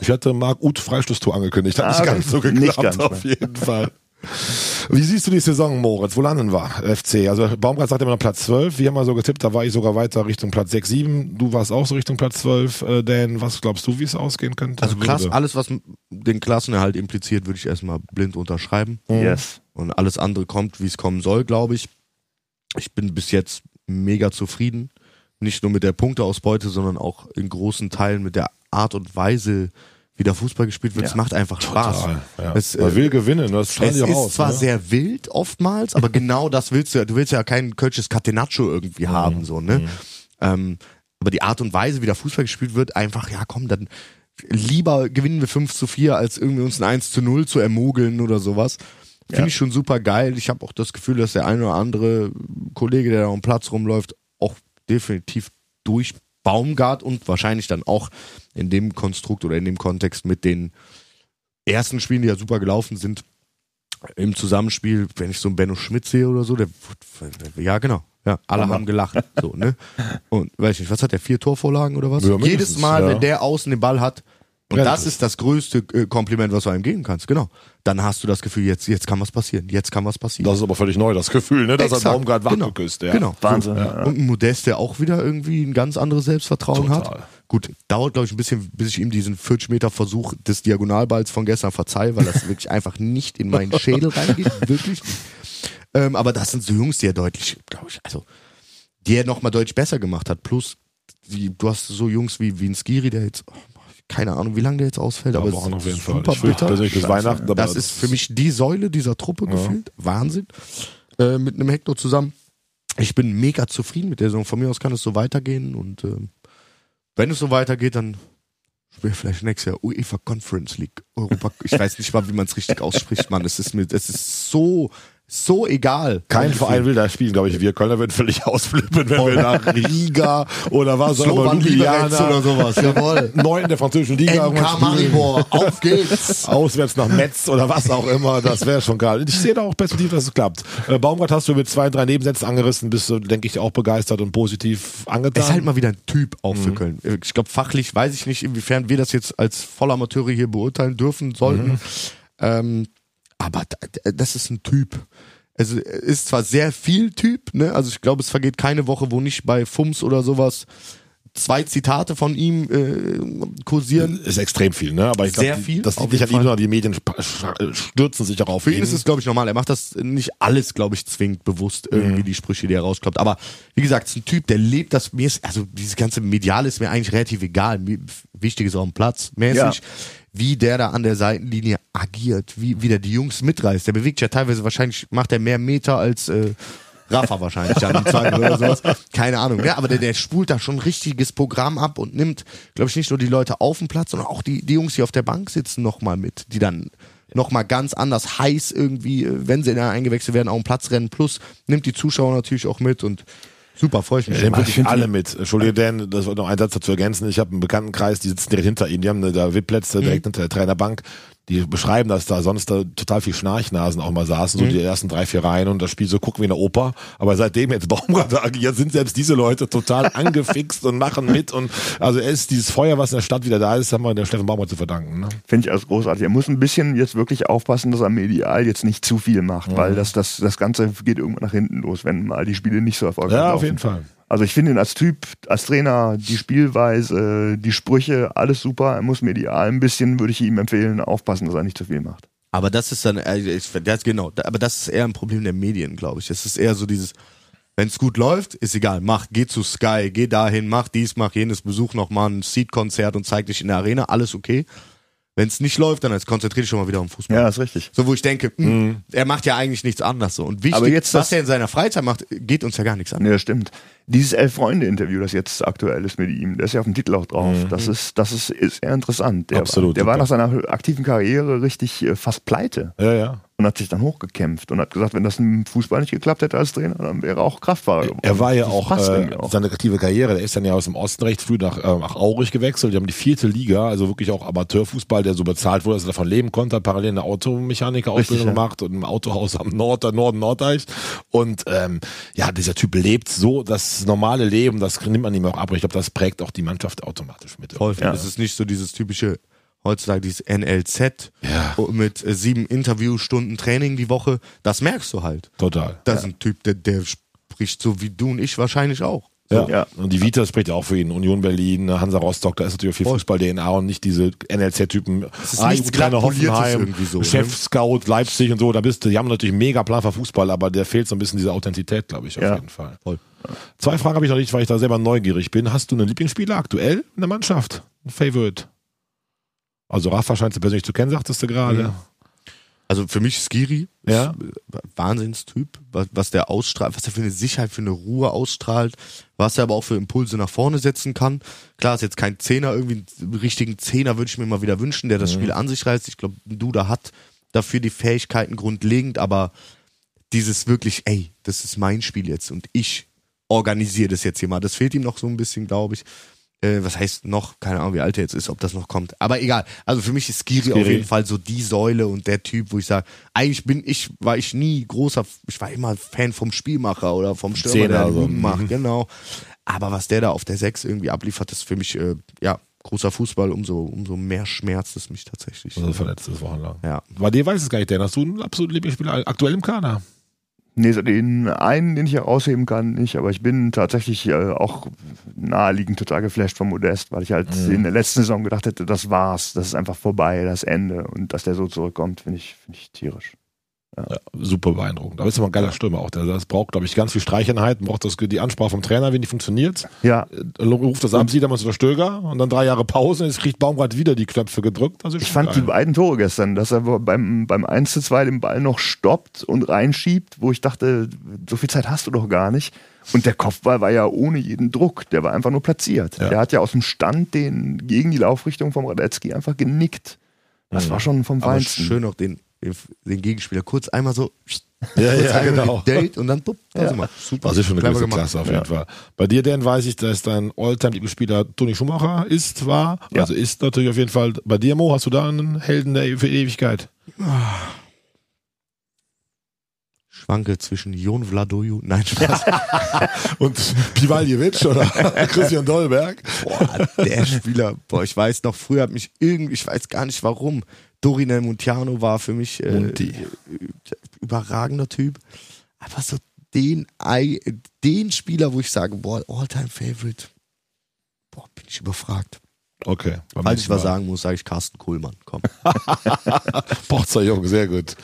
Ich hatte Marc Uth Freistoßtor angekündigt. Hat Ah, nicht ganz so geklappt, Nicht ganz, auf jeden Fall. Wie siehst du die Saison, Moritz? Wo landen wir, FC? Also Baumgart sagt immer noch Platz 12. Wir haben mal so getippt, da war ich sogar weiter Richtung Platz 6, 7. Du warst auch so Richtung Platz 12. Äh, Dan, was glaubst du, wie es ausgehen könnte? Also Klasse, Würde. alles, was den Klassenerhalt impliziert, würde ich erstmal blind unterschreiben. Yes. Und alles andere kommt, wie es kommen soll, glaube ich. Ich bin bis jetzt mega zufrieden. Nicht nur mit der Punkteausbeute, sondern auch in großen Teilen mit der Art und Weise, wie der Fußball gespielt wird. Es Ja. macht einfach Spaß. Total, ja. Es, Man äh, will gewinnen, das strahlt Es ja ist raus. zwar ne? sehr wild oftmals, aber genau das willst du ja. Du willst ja kein Kölsches Catenaccio irgendwie Mhm. haben, so, ne? Ähm, aber die Art und Weise, wie der Fußball gespielt wird, einfach, ja komm, dann lieber gewinnen wir 5 zu 4, als irgendwie uns ein 1 zu 0 zu ermogeln oder sowas. Finde Ja. ich schon super geil. Ich habe auch das Gefühl, dass der eine oder andere Kollege, der da am Platz rumläuft, auch definitiv durch Baumgart und wahrscheinlich dann auch in dem Konstrukt oder in dem Kontext mit den ersten Spielen, die ja super gelaufen sind, im Zusammenspiel, wenn ich so einen Benno Schmidt sehe oder so, der, ja genau, ja, alle Hammer. haben gelacht, so, ne? Und, weiß ich nicht, was hat der, vier Torvorlagen oder was? Ja, Jedes Mal, ja. wenn der außen den Ball hat, und das ist das größte äh, Kompliment, was du einem geben kannst, genau. Dann hast du das Gefühl, jetzt, jetzt kann was passieren, jetzt kann was passieren. Das ist aber völlig neu, das Gefühl, ne? dass er Baumgart wach genau, geküsst. Ja. Genau. Wahnsinn. So. Ja. Und ein Modest, der auch wieder irgendwie ein ganz anderes Selbstvertrauen Total. hat. Gut, dauert, glaube ich, ein bisschen, bis ich ihm diesen 40 Meter Versuch des Diagonalballs von gestern verzeihe, weil das wirklich einfach nicht in meinen Schädel reingeht. Wirklich. Ähm, aber das sind so Jungs, die er deutlich, glaube ich, also, die er nochmal deutlich besser gemacht hat. Plus, die, du hast so Jungs wie, wie ein Skiri, der jetzt, oh, keine Ahnung, wie lange der jetzt ausfällt, aber Wochen auf jeden Fall. super bitter. persönlich bis Weihnachten, aber Das ist für mich die Säule dieser Truppe gefühlt. Wahnsinn. Äh, mit einem Hector zusammen. Ich bin mega zufrieden mit der Saison. Von mir aus kann es so weitergehen und ähm, wenn es so weitergeht, dann spielen wir vielleicht nächstes Jahr UEFA Conference League. Europa. Ich weiß nicht mal, wie man es richtig ausspricht, Mann. Es ist mir, es ist so, so egal. Kein Verein will da spielen, glaube ich. Wir Kölner würden völlig ausflippen, wenn wir nach Riga oder was auch immer, Slovan Ljubljana, oder sowas. Jawohl. neun der französischen Liga NK. Maribor, auf geht's. Auswärts nach Metz oder was auch immer, das wäre schon geil. Ich sehe da auch perspektiv, dass es klappt. Äh, Baumgart hast du mit zwei, drei Nebensätzen angerissen, bist du, denke ich, auch begeistert und positiv angetan. Ist halt mal wieder ein Typ auch Mhm. für Köln. Ich glaube, fachlich weiß ich nicht, inwiefern wir das jetzt als Vollamateure hier beurteilen dürfen sollten. Mhm. Ähm, aber da- das ist ein Typ. Also ist zwar sehr viel Typ, ne? Also ich glaube, es vergeht keine Woche, wo nicht bei Fums oder sowas zwei Zitate von ihm äh, kursieren. ist extrem viel, ne? Aber ich Sehr glaube, viel, das liegt nicht an ihm, sondern die Medien stürzen sich auch auf Für ihn. ihn ist es, glaube ich, normal. Er macht das nicht alles, glaube ich, zwingend bewusst, Mhm. irgendwie die Sprüche, die er rauskloppt. Aber wie gesagt, es ist ein Typ, der lebt das. Mir ist, also dieses ganze Mediale ist mir eigentlich relativ egal. Wichtig ist auch ein Platz, mäßig. Ja. Wie der da an der Seitenlinie agiert, wie, wie der die Jungs mitreißt. Der bewegt ja teilweise wahrscheinlich, macht er mehr Meter als äh, Rafa wahrscheinlich an die Zeit oder sowas. Keine Ahnung. Ja, aber der, der spult da schon ein richtiges Programm ab und nimmt, glaube ich, nicht nur die Leute auf dem Platz, sondern auch die, die Jungs, die auf der Bank sitzen, nochmal mit, die dann nochmal ganz anders heiß irgendwie, äh, wenn sie da eingewechselt werden, auch einen Platz rennen. Plus nimmt die Zuschauer natürlich auch mit und super, freue ich mich. Ja, immer. wirklich alle mit. Entschuldige, Dan, das war noch ein Satz dazu ergänzen. Ich habe einen Bekanntenkreis, die sitzen direkt hinter ihm. Die haben da VIP-Plätze direkt hinter der Trainerbank. Die beschreiben, dass da sonst da total viel Schnarchnasen auch mal saßen, so die ersten drei, vier Reihen und das Spiel so gucken wie in der Oper. Aber seitdem jetzt Baumgart agiert, sind selbst diese Leute total angefixt und machen mit. Und also er ist dieses Feuer, was in der Stadt wieder da ist, haben wir der Steffen Baumgart zu verdanken. Ne? Finde ich alles großartig. Er muss ein bisschen jetzt wirklich aufpassen, dass er medial jetzt nicht zu viel macht, weil das, das, das Ganze geht irgendwann nach hinten los, wenn mal die Spiele nicht so erfolgreich Ja, laufen. auf jeden Fall. Also ich finde ihn als Typ, als Trainer, die Spielweise, die Sprüche, alles super. Er muss medial ein bisschen, würde ich ihm empfehlen, aufpassen, dass er nicht zu viel macht. Aber das ist dann, äh, das, genau, aber das ist eher ein Problem der Medien, glaube ich. Es ist eher so dieses, wenn es gut läuft, ist egal, mach, geh zu Sky, geh dahin, mach dies, mach jenes, besuch nochmal ein Seed-Konzert und zeig dich in der Arena, alles okay. Wenn es nicht läuft, dann konzentrier dich schon mal wieder auf Fußball. Ja, ist richtig. So, wo ich denke, mh, er macht ja eigentlich nichts anderes so. Und wichtig, Aber jetzt was er in seiner Freizeit macht, geht uns ja gar nichts an. Das stimmt. Dieses Elf-Freunde-Interview, das jetzt aktuell ist mit ihm, der ist ja auf dem Titel auch drauf. Das ist, das ist, ist eher interessant. Der, Absolut, Der war super. nach seiner aktiven Karriere richtig äh, fast pleite Ja, ja. Und hat sich dann hochgekämpft und hat gesagt, wenn das im Fußball nicht geklappt hätte als Trainer, dann wäre er auch Kraftfahrer geworden. Er war ja Das auch, äh, seine aktive Karriere, der ist dann ja aus dem Osten recht früh nach, äh, nach Aurich gewechselt. Die haben die vierte Liga, also wirklich auch Amateurfußball, der so bezahlt wurde, dass er davon leben konnte, hat parallel eine Automechaniker-Ausbildung ja. gemacht und im Autohaus am Nord, äh, Norden Nordeich. Und ähm, ja, dieser Typ lebt so das normale Leben, das nimmt man ihm auch ab. Und ich glaube, das prägt auch die Mannschaft automatisch mit. Voll. Ja. Es ist nicht so dieses typische, heutzutage dieses NLZ Ja. mit äh, sieben Interviewstunden Training die Woche. Das merkst du halt. Total. Das ist ein Typ, der, der spricht so wie du und ich wahrscheinlich auch. Ja. Ja. Und die Vita spricht ja auch für ihn. Union Berlin, Hansa Rostock, da ist natürlich auch viel Fußball-DNA und nicht diese NLZ-Typen. ist nichts kleine Hoffenheim, irgendwie so, ne? Chef-Scout, Leipzig und so. Da bist du, die haben natürlich einen mega Plan für Fußball, aber der fehlt so ein bisschen diese Authentizität, glaube ich, auf Ja. jeden Fall. Voll. Zwei Fragen habe ich noch nicht, weil ich da selber neugierig bin. Hast du einen Lieblingsspieler aktuell in der Mannschaft? Ein Favorite? Also Rafa scheinst du persönlich zu kennen, sagtest du gerade. Also für mich Skiri Ja. Wahnsinnstyp, was, was der ausstrahlt, was er für eine Sicherheit, für eine Ruhe ausstrahlt, was er aber auch für Impulse nach vorne setzen kann. Klar ist jetzt kein Zehner, irgendwie einen richtigen Zehner würde ich mir mal wieder wünschen, der das Spiel an sich reißt. Ich glaube, Duda hat dafür die Fähigkeiten grundlegend, aber dieses wirklich, ey, das ist mein Spiel jetzt und ich organisiere das jetzt hier mal. Das fehlt ihm noch so ein bisschen, glaube ich. Äh, was heißt noch? Keine Ahnung, wie alt er jetzt ist, ob das noch kommt. Aber egal. Also für mich ist Skiri, auf Skiri. jeden Fall so die Säule und der Typ, wo ich sage, eigentlich bin ich, war ich nie großer, ich war immer Fan vom Spielmacher oder vom Stürmer, Zehner, der also, macht, mhm. genau. Aber was der da auf der 6 irgendwie abliefert, ist für mich, äh, ja, großer Fußball, umso, umso mehr schmerzt es mich tatsächlich. Also verletzt ist wochenlang. Ja. Bei dir weiß es gar nicht, denn hast du einen absoluten Lieblingsspieler aktuell im Kader? Nee, den einen, den ich herausheben kann, nicht, aber ich bin tatsächlich äh, auch naheliegend total geflasht vom Modest, weil ich halt Mhm. in der letzten Saison gedacht hätte, das war's, das ist einfach vorbei, das Ende und dass der so zurückkommt, finde ich, finde ich tierisch. Ja, super beeindruckend. Aber ist immer ein geiler Stürmer auch. Der- Das braucht, glaube ich, ganz viel Streicheinheit, braucht das, die Ansprache vom Trainer, wenn die funktioniert. Ja, Äh, Ruft das ab, sieht er mal der Stöger und dann drei Jahre Pause und jetzt kriegt Baumgart wieder die Knöpfe gedrückt. Also ich fand die beiden Tore gestern, dass er beim, beim 1 zu 2 den Ball noch stoppt und reinschiebt, wo ich dachte, so viel Zeit hast du doch gar nicht. Und der Kopfball war ja ohne jeden Druck, der war einfach nur platziert. Ja. Der hat ja aus dem Stand den gegen die Laufrichtung vom Radetzky einfach genickt. Das war schon vom Aber Feinsten. schön auch den, den Gegenspieler kurz einmal so Ja, ja, genau. Date und dann bupp, da sind wir. Super. Das ist schon eine gewisse. Klasse auf jeden Fall. Bei dir, Dan, weiß ich, dass dein Alltime-Lieblingsspieler Toni Schumacher ist, war. Ja. Also ist natürlich auf jeden Fall. Bei dir, Mo, hast du da einen Helden der für Ewigkeit? Schwanke zwischen Jon Vladoju, nein, Spaß. Und Pivaljevic oder Christian Dolberg? Boah, der Spieler, boah, ich weiß noch, früher hat mich irgendwie, ich weiß gar nicht warum, Dorinel Muntiano war für mich äh, äh, überragender Typ. Einfach so den, den Spieler, wo ich sage, boah, Alltime Favorite. Boah, bin ich überfragt. Okay. beim Falls ich was Mal. sagen muss, sage ich Carsten Kohlmann. Komm. Pochzer Jung, sehr gut.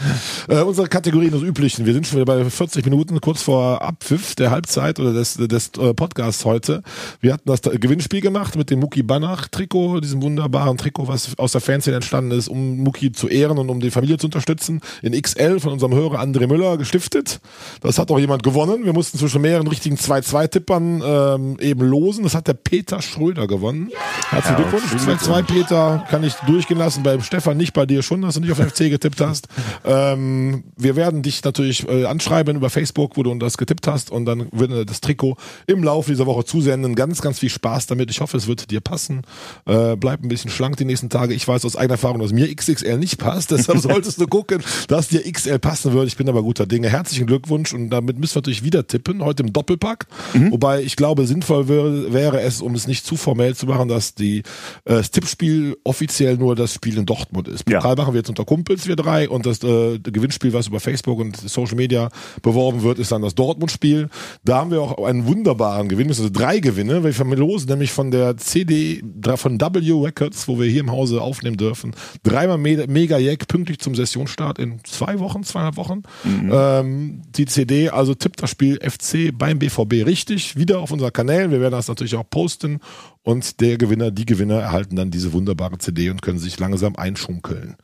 Äh, unsere Kategorien des Üblichen. Wir sind schon wieder bei 40 Minuten, kurz vor Abpfiff der Halbzeit oder des, des äh, Podcasts heute. Wir hatten das Gewinnspiel gemacht mit dem Muki Banach Trikot, diesem wunderbaren Trikot, was aus der Fanszene entstanden ist, um Muki zu ehren und um die Familie zu unterstützen. In XL von unserem Hörer André Müller gestiftet. Das hat auch jemand gewonnen. Wir mussten zwischen mehreren richtigen 2-2-Tippern ähm, eben losen. Das hat der Peter Schröder gewonnen. Herzlichen Glückwunsch. 2-2 Peter kann ich durchgehen lassen. Beim Stefan nicht, bei dir schon, dass du nicht auf FC getippt hast. Ähm, wir werden dich natürlich äh, anschreiben über Facebook, wo du das getippt hast und dann wird äh, das Trikot im Laufe dieser Woche zusenden. Ganz, ganz viel Spaß damit. Ich hoffe, es wird dir passen. Äh, bleib ein bisschen schlank die nächsten Tage. Ich weiß aus eigener Erfahrung, dass mir XXL nicht passt. Deshalb solltest du gucken, dass dir XL passen würde. Ich bin aber guter Dinge. Herzlichen Glückwunsch und damit müssen wir natürlich wieder tippen. Heute im Doppelpack. Wobei ich glaube, sinnvoll wär, wäre es, um es nicht zu formell zu machen, dass die, äh, das Tippspiel offiziell nur das Spiel in Dortmund ist. Ja. Pokal machen wir jetzt unter Kumpels, wir drei. Und das äh, Gewinnspiel, was über Facebook und Social Media beworben wird, ist dann das Dortmund-Spiel. Da haben wir auch einen wunderbaren Gewinn, also drei Gewinne. Wir verlosen nämlich von der CD, von W Records, wo wir hier im Hause aufnehmen dürfen. Dreimal Me- Mega Jack, pünktlich zum Sessionsstart in zwei Wochen, zweieinhalb Wochen. Ähm, die CD, also tippt das Spiel FC beim BVB richtig. Wieder auf unserer Kanälen. Wir werden das natürlich auch posten. Und der Gewinner, die Gewinner erhalten dann diese wunderbare CD und können sich langsam einschunkeln.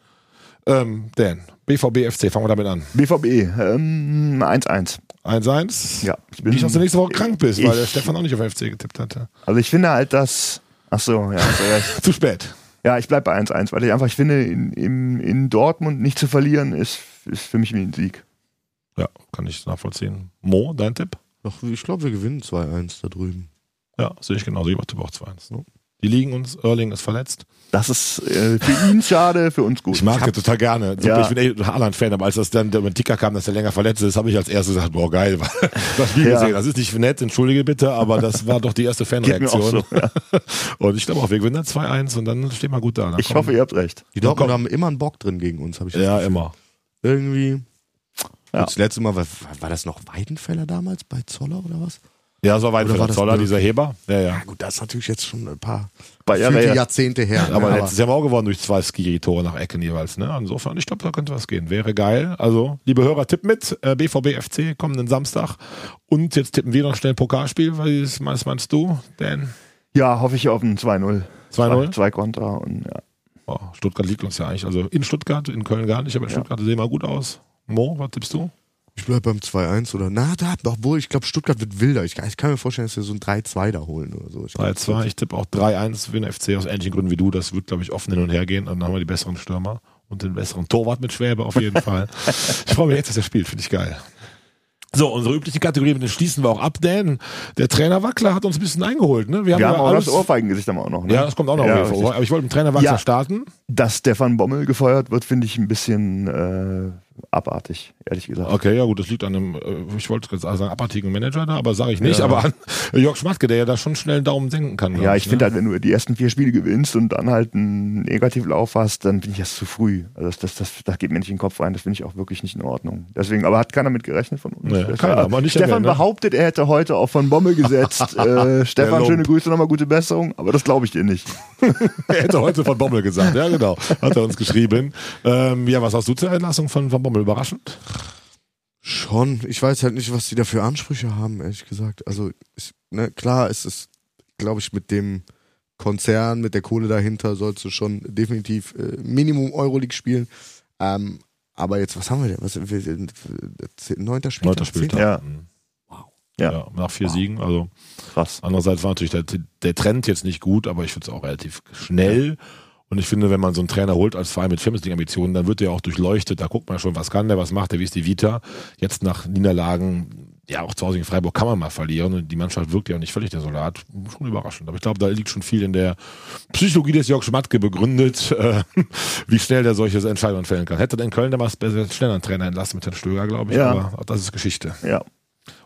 Ähm, Dan, BVB FC, fangen wir damit an. BVB, ähm, 1-1. 1-1. Ja, ich bin- Nicht, dass du nächste Woche krank bist, weil Ich- der Stefan auch nicht auf FC getippt hatte. Also ich finde halt, dass. Ach so, ja, recht. Zu spät. Ja, ich bleib bei 1-1, weil ich einfach, ich finde, in, in, in Dortmund nicht zu verlieren, ist, ist für mich wie ein Sieg. Ja, kann ich nachvollziehen. Mo, dein Tipp? Doch, ich glaube, wir gewinnen 2-1 da drüben. Ja, sehe ich genauso. Ich tippe auch 2-1. Ne? Die liegen uns, Erling ist verletzt. Das ist äh, für ihn schade, für uns gut. Ich mag ihn total gerne. Ja. Ich bin echt ein Haaland-Fan, aber als das dann der Ticker kam, dass er länger verletzt ist, habe ich als erstes gesagt, boah, geil, das Spiel Ja. gesehen. Das ist nicht nett, entschuldige bitte, aber das war doch die erste Fanreaktion. so, ja. Und ich glaube auch, wir gewinnen dann 2-1 und dann stehen wir gut da. Dann Ich kommen- hoffe, ihr habt recht. Die Dortmund haben immer einen Bock drin gegen uns, habe ich Ja, immer. Irgendwie. Ja. Das letzte Mal, war, war das noch Weidenfeller damals bei Zoller oder was? Ja, so weit Oder für war Zoller, dieser Heber. Ja, ja. Ja gut, das ist natürlich jetzt schon ein paar Jahre gefühlte her. Jahrzehnte her. ne? Aber Aber letztes Jahr haben wir auch gewonnen durch zwei Skiri-Tore nach Ecken jeweils. Ne? Insofern, ich glaube, da könnte was gehen. Wäre geil. Also, liebe Hörer, tipp mit. Äh, BVB FC kommenden Samstag. Und jetzt tippen wir noch schnell ein Pokalspiel. Was meinst, meinst du, Dan? Ja, hoffe ich auf ein 2-0. 2-0? Zwei, zwei Konter und ja. Oh, Stuttgart liegt uns ja eigentlich. Also in Stuttgart, in Köln gar nicht, aber in Ja. Stuttgart sehen wir gut aus. Mo, was tippst du? Ich bleib beim 2-1 oder na, da, obwohl ich glaube, Stuttgart wird wilder. Ich, ich kann mir vorstellen, dass wir so ein 3-2 da holen oder so. Ich glaub, 3-2. Ich tippe auch 3-1 für den FC aus ähnlichen Gründen wie du. Das wird, glaube ich, offen hin und her gehen. Und dann haben wir die besseren Stürmer und den besseren Torwart mit Schwäbe auf jeden Fall. Ich freue mich jetzt, dass er spielt. Finde ich geil. So, unsere üblichen Kategorien, mit denen schließen wir auch ab, denn der Trainer Wackler hat uns ein bisschen eingeholt. Ne? Wir haben ja auch alles, das Ohrfeigengesicht haben wir auch noch. Ne? Ja, das kommt auch noch. Ja, auf jeden Fall. richtig. Aber ich wollte mit dem Trainer Wackler Ja. starten. Dass Stefan Bommel gefeuert wird, finde ich ein bisschen äh, abartig, ehrlich gesagt. Okay, ja gut, das liegt an einem, äh, ich wollte gerade sagen, abartigen Manager da, aber sage ich nicht, Ja. aber an Jörg Schmatke, der ja da schon schnell einen Daumen senken kann. Ja, ich finde ne? halt, wenn du die ersten vier Spiele gewinnst und dann halt einen Negativlauf hast, dann finde ich das zu früh. Also das, das, das, das geht mir nicht in den Kopf rein. Das finde ich auch wirklich nicht in Ordnung. Deswegen, aber hat keiner mit gerechnet von uns. Nee, keiner, war- aber nicht Stefan erwähnt, ne? behauptet, er hätte heute auf von Bommel gesetzt. äh, Stefan, schöne Grüße, nochmal gute Besserung. Aber das glaube ich dir nicht. er hätte heute von Bommel gesagt, ja genau, hat er uns geschrieben. Ähm, ja, was hast du zur Entlassung von, von Bommel? Überraschend? Schon. Ich weiß halt nicht, was die da für Ansprüche haben, ehrlich gesagt. Also, ich, ne, klar, es ist, glaube ich, mit dem Konzern, mit der Kohle dahinter, sollst du schon definitiv äh, Minimum Euroleague spielen. Ähm, aber jetzt, was haben wir denn? Was, wir, neunter Spieltag? Neunter Spieltag. Ja. Mhm. Ja. Ja, nach vier Siegen. Also Krass. andererseits war natürlich der, der Trend jetzt nicht gut, aber ich finde es auch relativ schnell. Und ich finde, wenn man so einen Trainer holt als Verein mit Champions League Ambitionen, dann wird der auch durchleuchtet. Da guckt man schon, was kann der, was macht der, wie ist die Vita. Jetzt nach Niederlagen, ja auch zu Hause in Freiburg kann man mal verlieren und die Mannschaft wirkt ja auch nicht völlig desolat. Schon überraschend. Aber ich glaube, da liegt schon viel in der Psychologie des Jörg Schmatke begründet, äh, wie schnell der solche Entscheidungen fällen kann. Hätte in Köln damals besser schneller einen Trainer entlassen mit Herrn Stöger, glaube ich. Ja. Aber auch das ist Geschichte. Ja.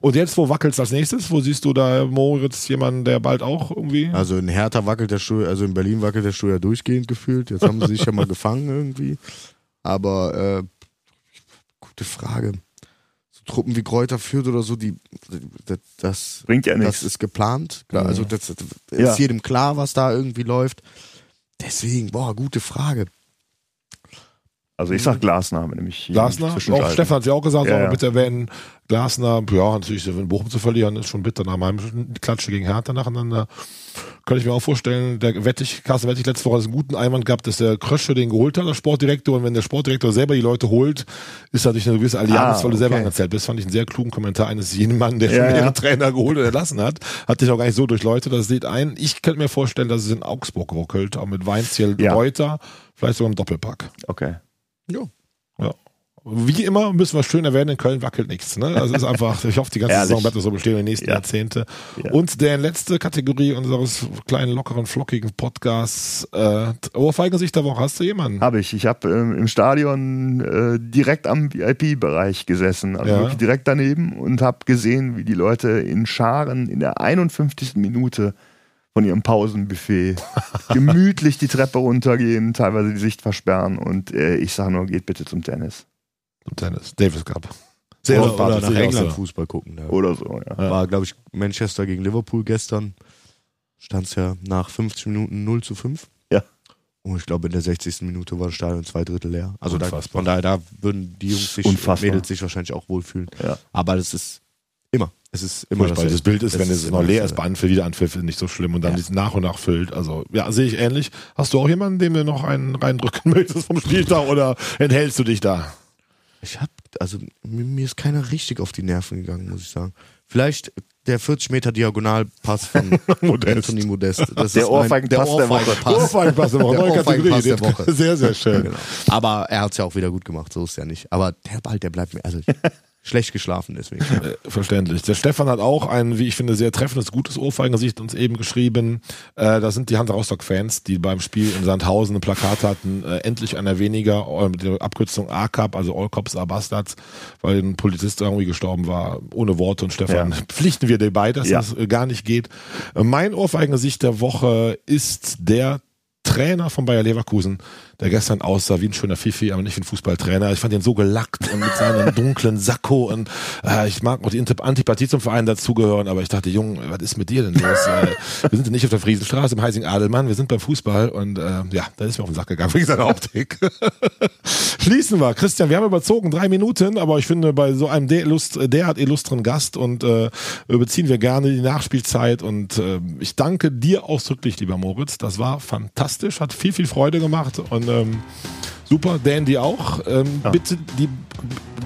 Und jetzt, wo wackelt's als nächstes? Wo siehst du da Moritz jemanden, der bald auch irgendwie? Also in Hertha wackelt der Stuhl, also in Berlin wackelt der Stuhl ja durchgehend gefühlt. Jetzt haben sie sich ja mal gefangen irgendwie. Aber äh, gute Frage. So Truppen wie Kräuter führt oder so, die das, das Bringt ja Das nichts. ist geplant. Klar, also das, das ist Ja. jedem klar, was da irgendwie läuft. Deswegen, boah, gute Frage. Also ich sag Glasner, wenn ich Glasner? Auch. Stefan hat ja auch gesagt, Ja, soll man ja. bitte erwähnen. Glasner, ja, natürlich, in Bochum zu verlieren, ist schon bitter nach meinem Klatsche gegen Hertha nacheinander. Könnte ich mir auch vorstellen, der Wettig, Carsten Wettig letzte Woche einen guten Einwand gehabt, dass der Krösche den geholt hat, der Sportdirektor. Und wenn der Sportdirektor selber die Leute holt, ist natürlich eine gewisse Allianz, Ah, weil du selber okay. angezählt bist. Fand ich einen sehr klugen Kommentar eines jeden Mann, der Ja, mehrere ja. Trainer geholt und entlassen hat. Hat dich auch gar nicht so durchleuchtet. Das sieht ein. Ich könnte mir vorstellen, dass es in Augsburg ruckelt, auch mit Weinziel, Ja. Reuter, vielleicht sogar im Doppelpack. Okay. Ja. Wie immer müssen wir schön erwähnen, in Köln wackelt nichts. Ne? Das ist einfach, ich hoffe, die ganze. Saison bleibt das so bestehen in den nächsten Ja. Jahrzehnte. Ja. Und der letzte Kategorie unseres kleinen, lockeren, flockigen Podcasts, äh, Ohrfeigengesicht der Woche, hast du jemanden? Habe ich. Ich habe ähm, im Stadion äh, direkt am VIP-Bereich gesessen, also Ja. wirklich direkt daneben und habe gesehen, wie die Leute in Scharen in der 51. Minute von ihrem Pausenbuffet gemütlich die Treppe runtergehen, teilweise die Sicht versperren und äh, ich sage nur, geht bitte zum Tennis. Tennis. Davis Cup. Sehr oder, oder nach England so. Fußball gucken. Da Oder so, ja. war, glaube ich, Manchester gegen Liverpool gestern. Stand es ja nach 50 Minuten 0 zu 5. Ja. Und ich glaube, in der 60. Minute war das Stadion zwei Drittel leer. Also da, von daher, da würden die Jungs sich, Unfassbar. Mädels sich wahrscheinlich auch wohlfühlen. Ja. Aber das ist immer. Es ist immer Furchtbar. Das. Bild ist, wenn es noch leer ist, bei Anpfiff, wieder Anpfiff, ist nicht so schlimm und dann Ja. ist nach und nach füllt. Also, ja, sehe ich ähnlich. Hast du auch jemanden, dem du noch einen reindrücken möchtest vom Spieltag oder enthältst du dich da? Ich hab, also mir, mir ist keiner richtig auf die Nerven gegangen, muss ich sagen. Vielleicht der 40 Meter Diagonalpass von Modest. Anthony Modest. Das Der ist mein- Ohrfeigenpass der Woche. Ohrfeigenpass. Ohrfeigenpass der Woche, Der neue Ohrfeigenpass Kategorie. der Woche. Sehr, sehr schön. Genau. Aber er hat's ja auch wieder gut gemacht, so ist ja nicht. Aber der Ball, der bleibt mir, also schlecht geschlafen deswegen. Äh, Verständlich. Der Stefan hat auch ein, wie ich finde, sehr treffendes, gutes Ohrfeigengesicht uns eben geschrieben. Äh, das sind die Hansa Rostock-Fans, die beim Spiel in Sandhausen ein Plakat hatten, äh, endlich einer weniger, äh, mit der Abkürzung ACAP, also All Cops are Bastards, weil ein Polizist irgendwie gestorben war, ohne Worte. Und Stefan, Ja. pflichten wir dir bei, dass Ja. das äh, gar nicht geht. Äh, mein Ohrfeigengesicht der Woche ist der Trainer von Bayer Leverkusen, der gestern aussah wie ein schöner Fifi, aber nicht wie ein Fußballtrainer. Ich fand ihn so gelackt und mit seinem dunklen Sakko und äh, ich mag auch die Antip- Antipathie zum Verein dazugehören, aber ich dachte, Junge, was ist mit dir denn los? wir sind ja nicht auf der Friesenstraße im Heising Adelmann, wir sind beim Fußball und äh, ja, da ist mir auf den Sack gegangen wegen seiner Optik. Schließen wir. Christian, wir haben überzogen drei Minuten, aber ich finde, bei so einem derart illustren Gast und äh, beziehen wir gerne die Nachspielzeit und äh, ich danke dir ausdrücklich, lieber Moritz. Das war fantastisch, hat viel, viel Freude gemacht und ähm, super. Dan, dir auch. Ähm, Bitte die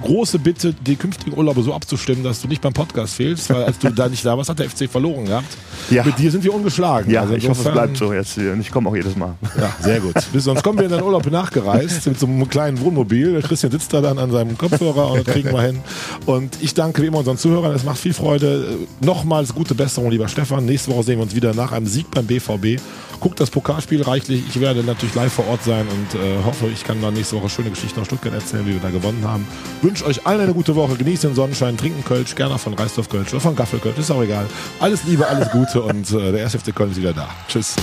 große Bitte, die künftigen Urlaube so abzustimmen, dass du nicht beim Podcast fehlst, weil als du da nicht da warst, hat der FC verloren gehabt. Ja. Mit dir sind wir ungeschlagen. Ja, Also ich hoffe, es bleibt so jetzt hier. Und ich komme auch jedes Mal. ja, sehr gut. Bis sonst kommen wir in den Urlaub nachgereist mit so einem kleinen Wohnmobil. Der Christian sitzt da dann an seinem Kopfhörer und kriegen wir hin. Und ich danke wie immer unseren Zuhörern. Es macht viel Freude. Nochmals gute Besserung, lieber Stefan. Nächste Woche sehen wir uns wieder nach einem Sieg beim BVB. Guckt das Pokalspiel reichlich. Ich werde natürlich live vor Ort sein und äh, hoffe, ich kann dann nächste Woche schöne Geschichten aus Stuttgart erzählen, wie wir da gewonnen haben. Wünsche euch allen eine gute Woche. Genießt den Sonnenschein, trinken Kölsch, gerne von Reisdorf Kölsch oder von Gaffel Kölsch. Ist auch egal. Alles Liebe, alles Gute und äh, der 1. FC Köln ist wieder da. Tschüss.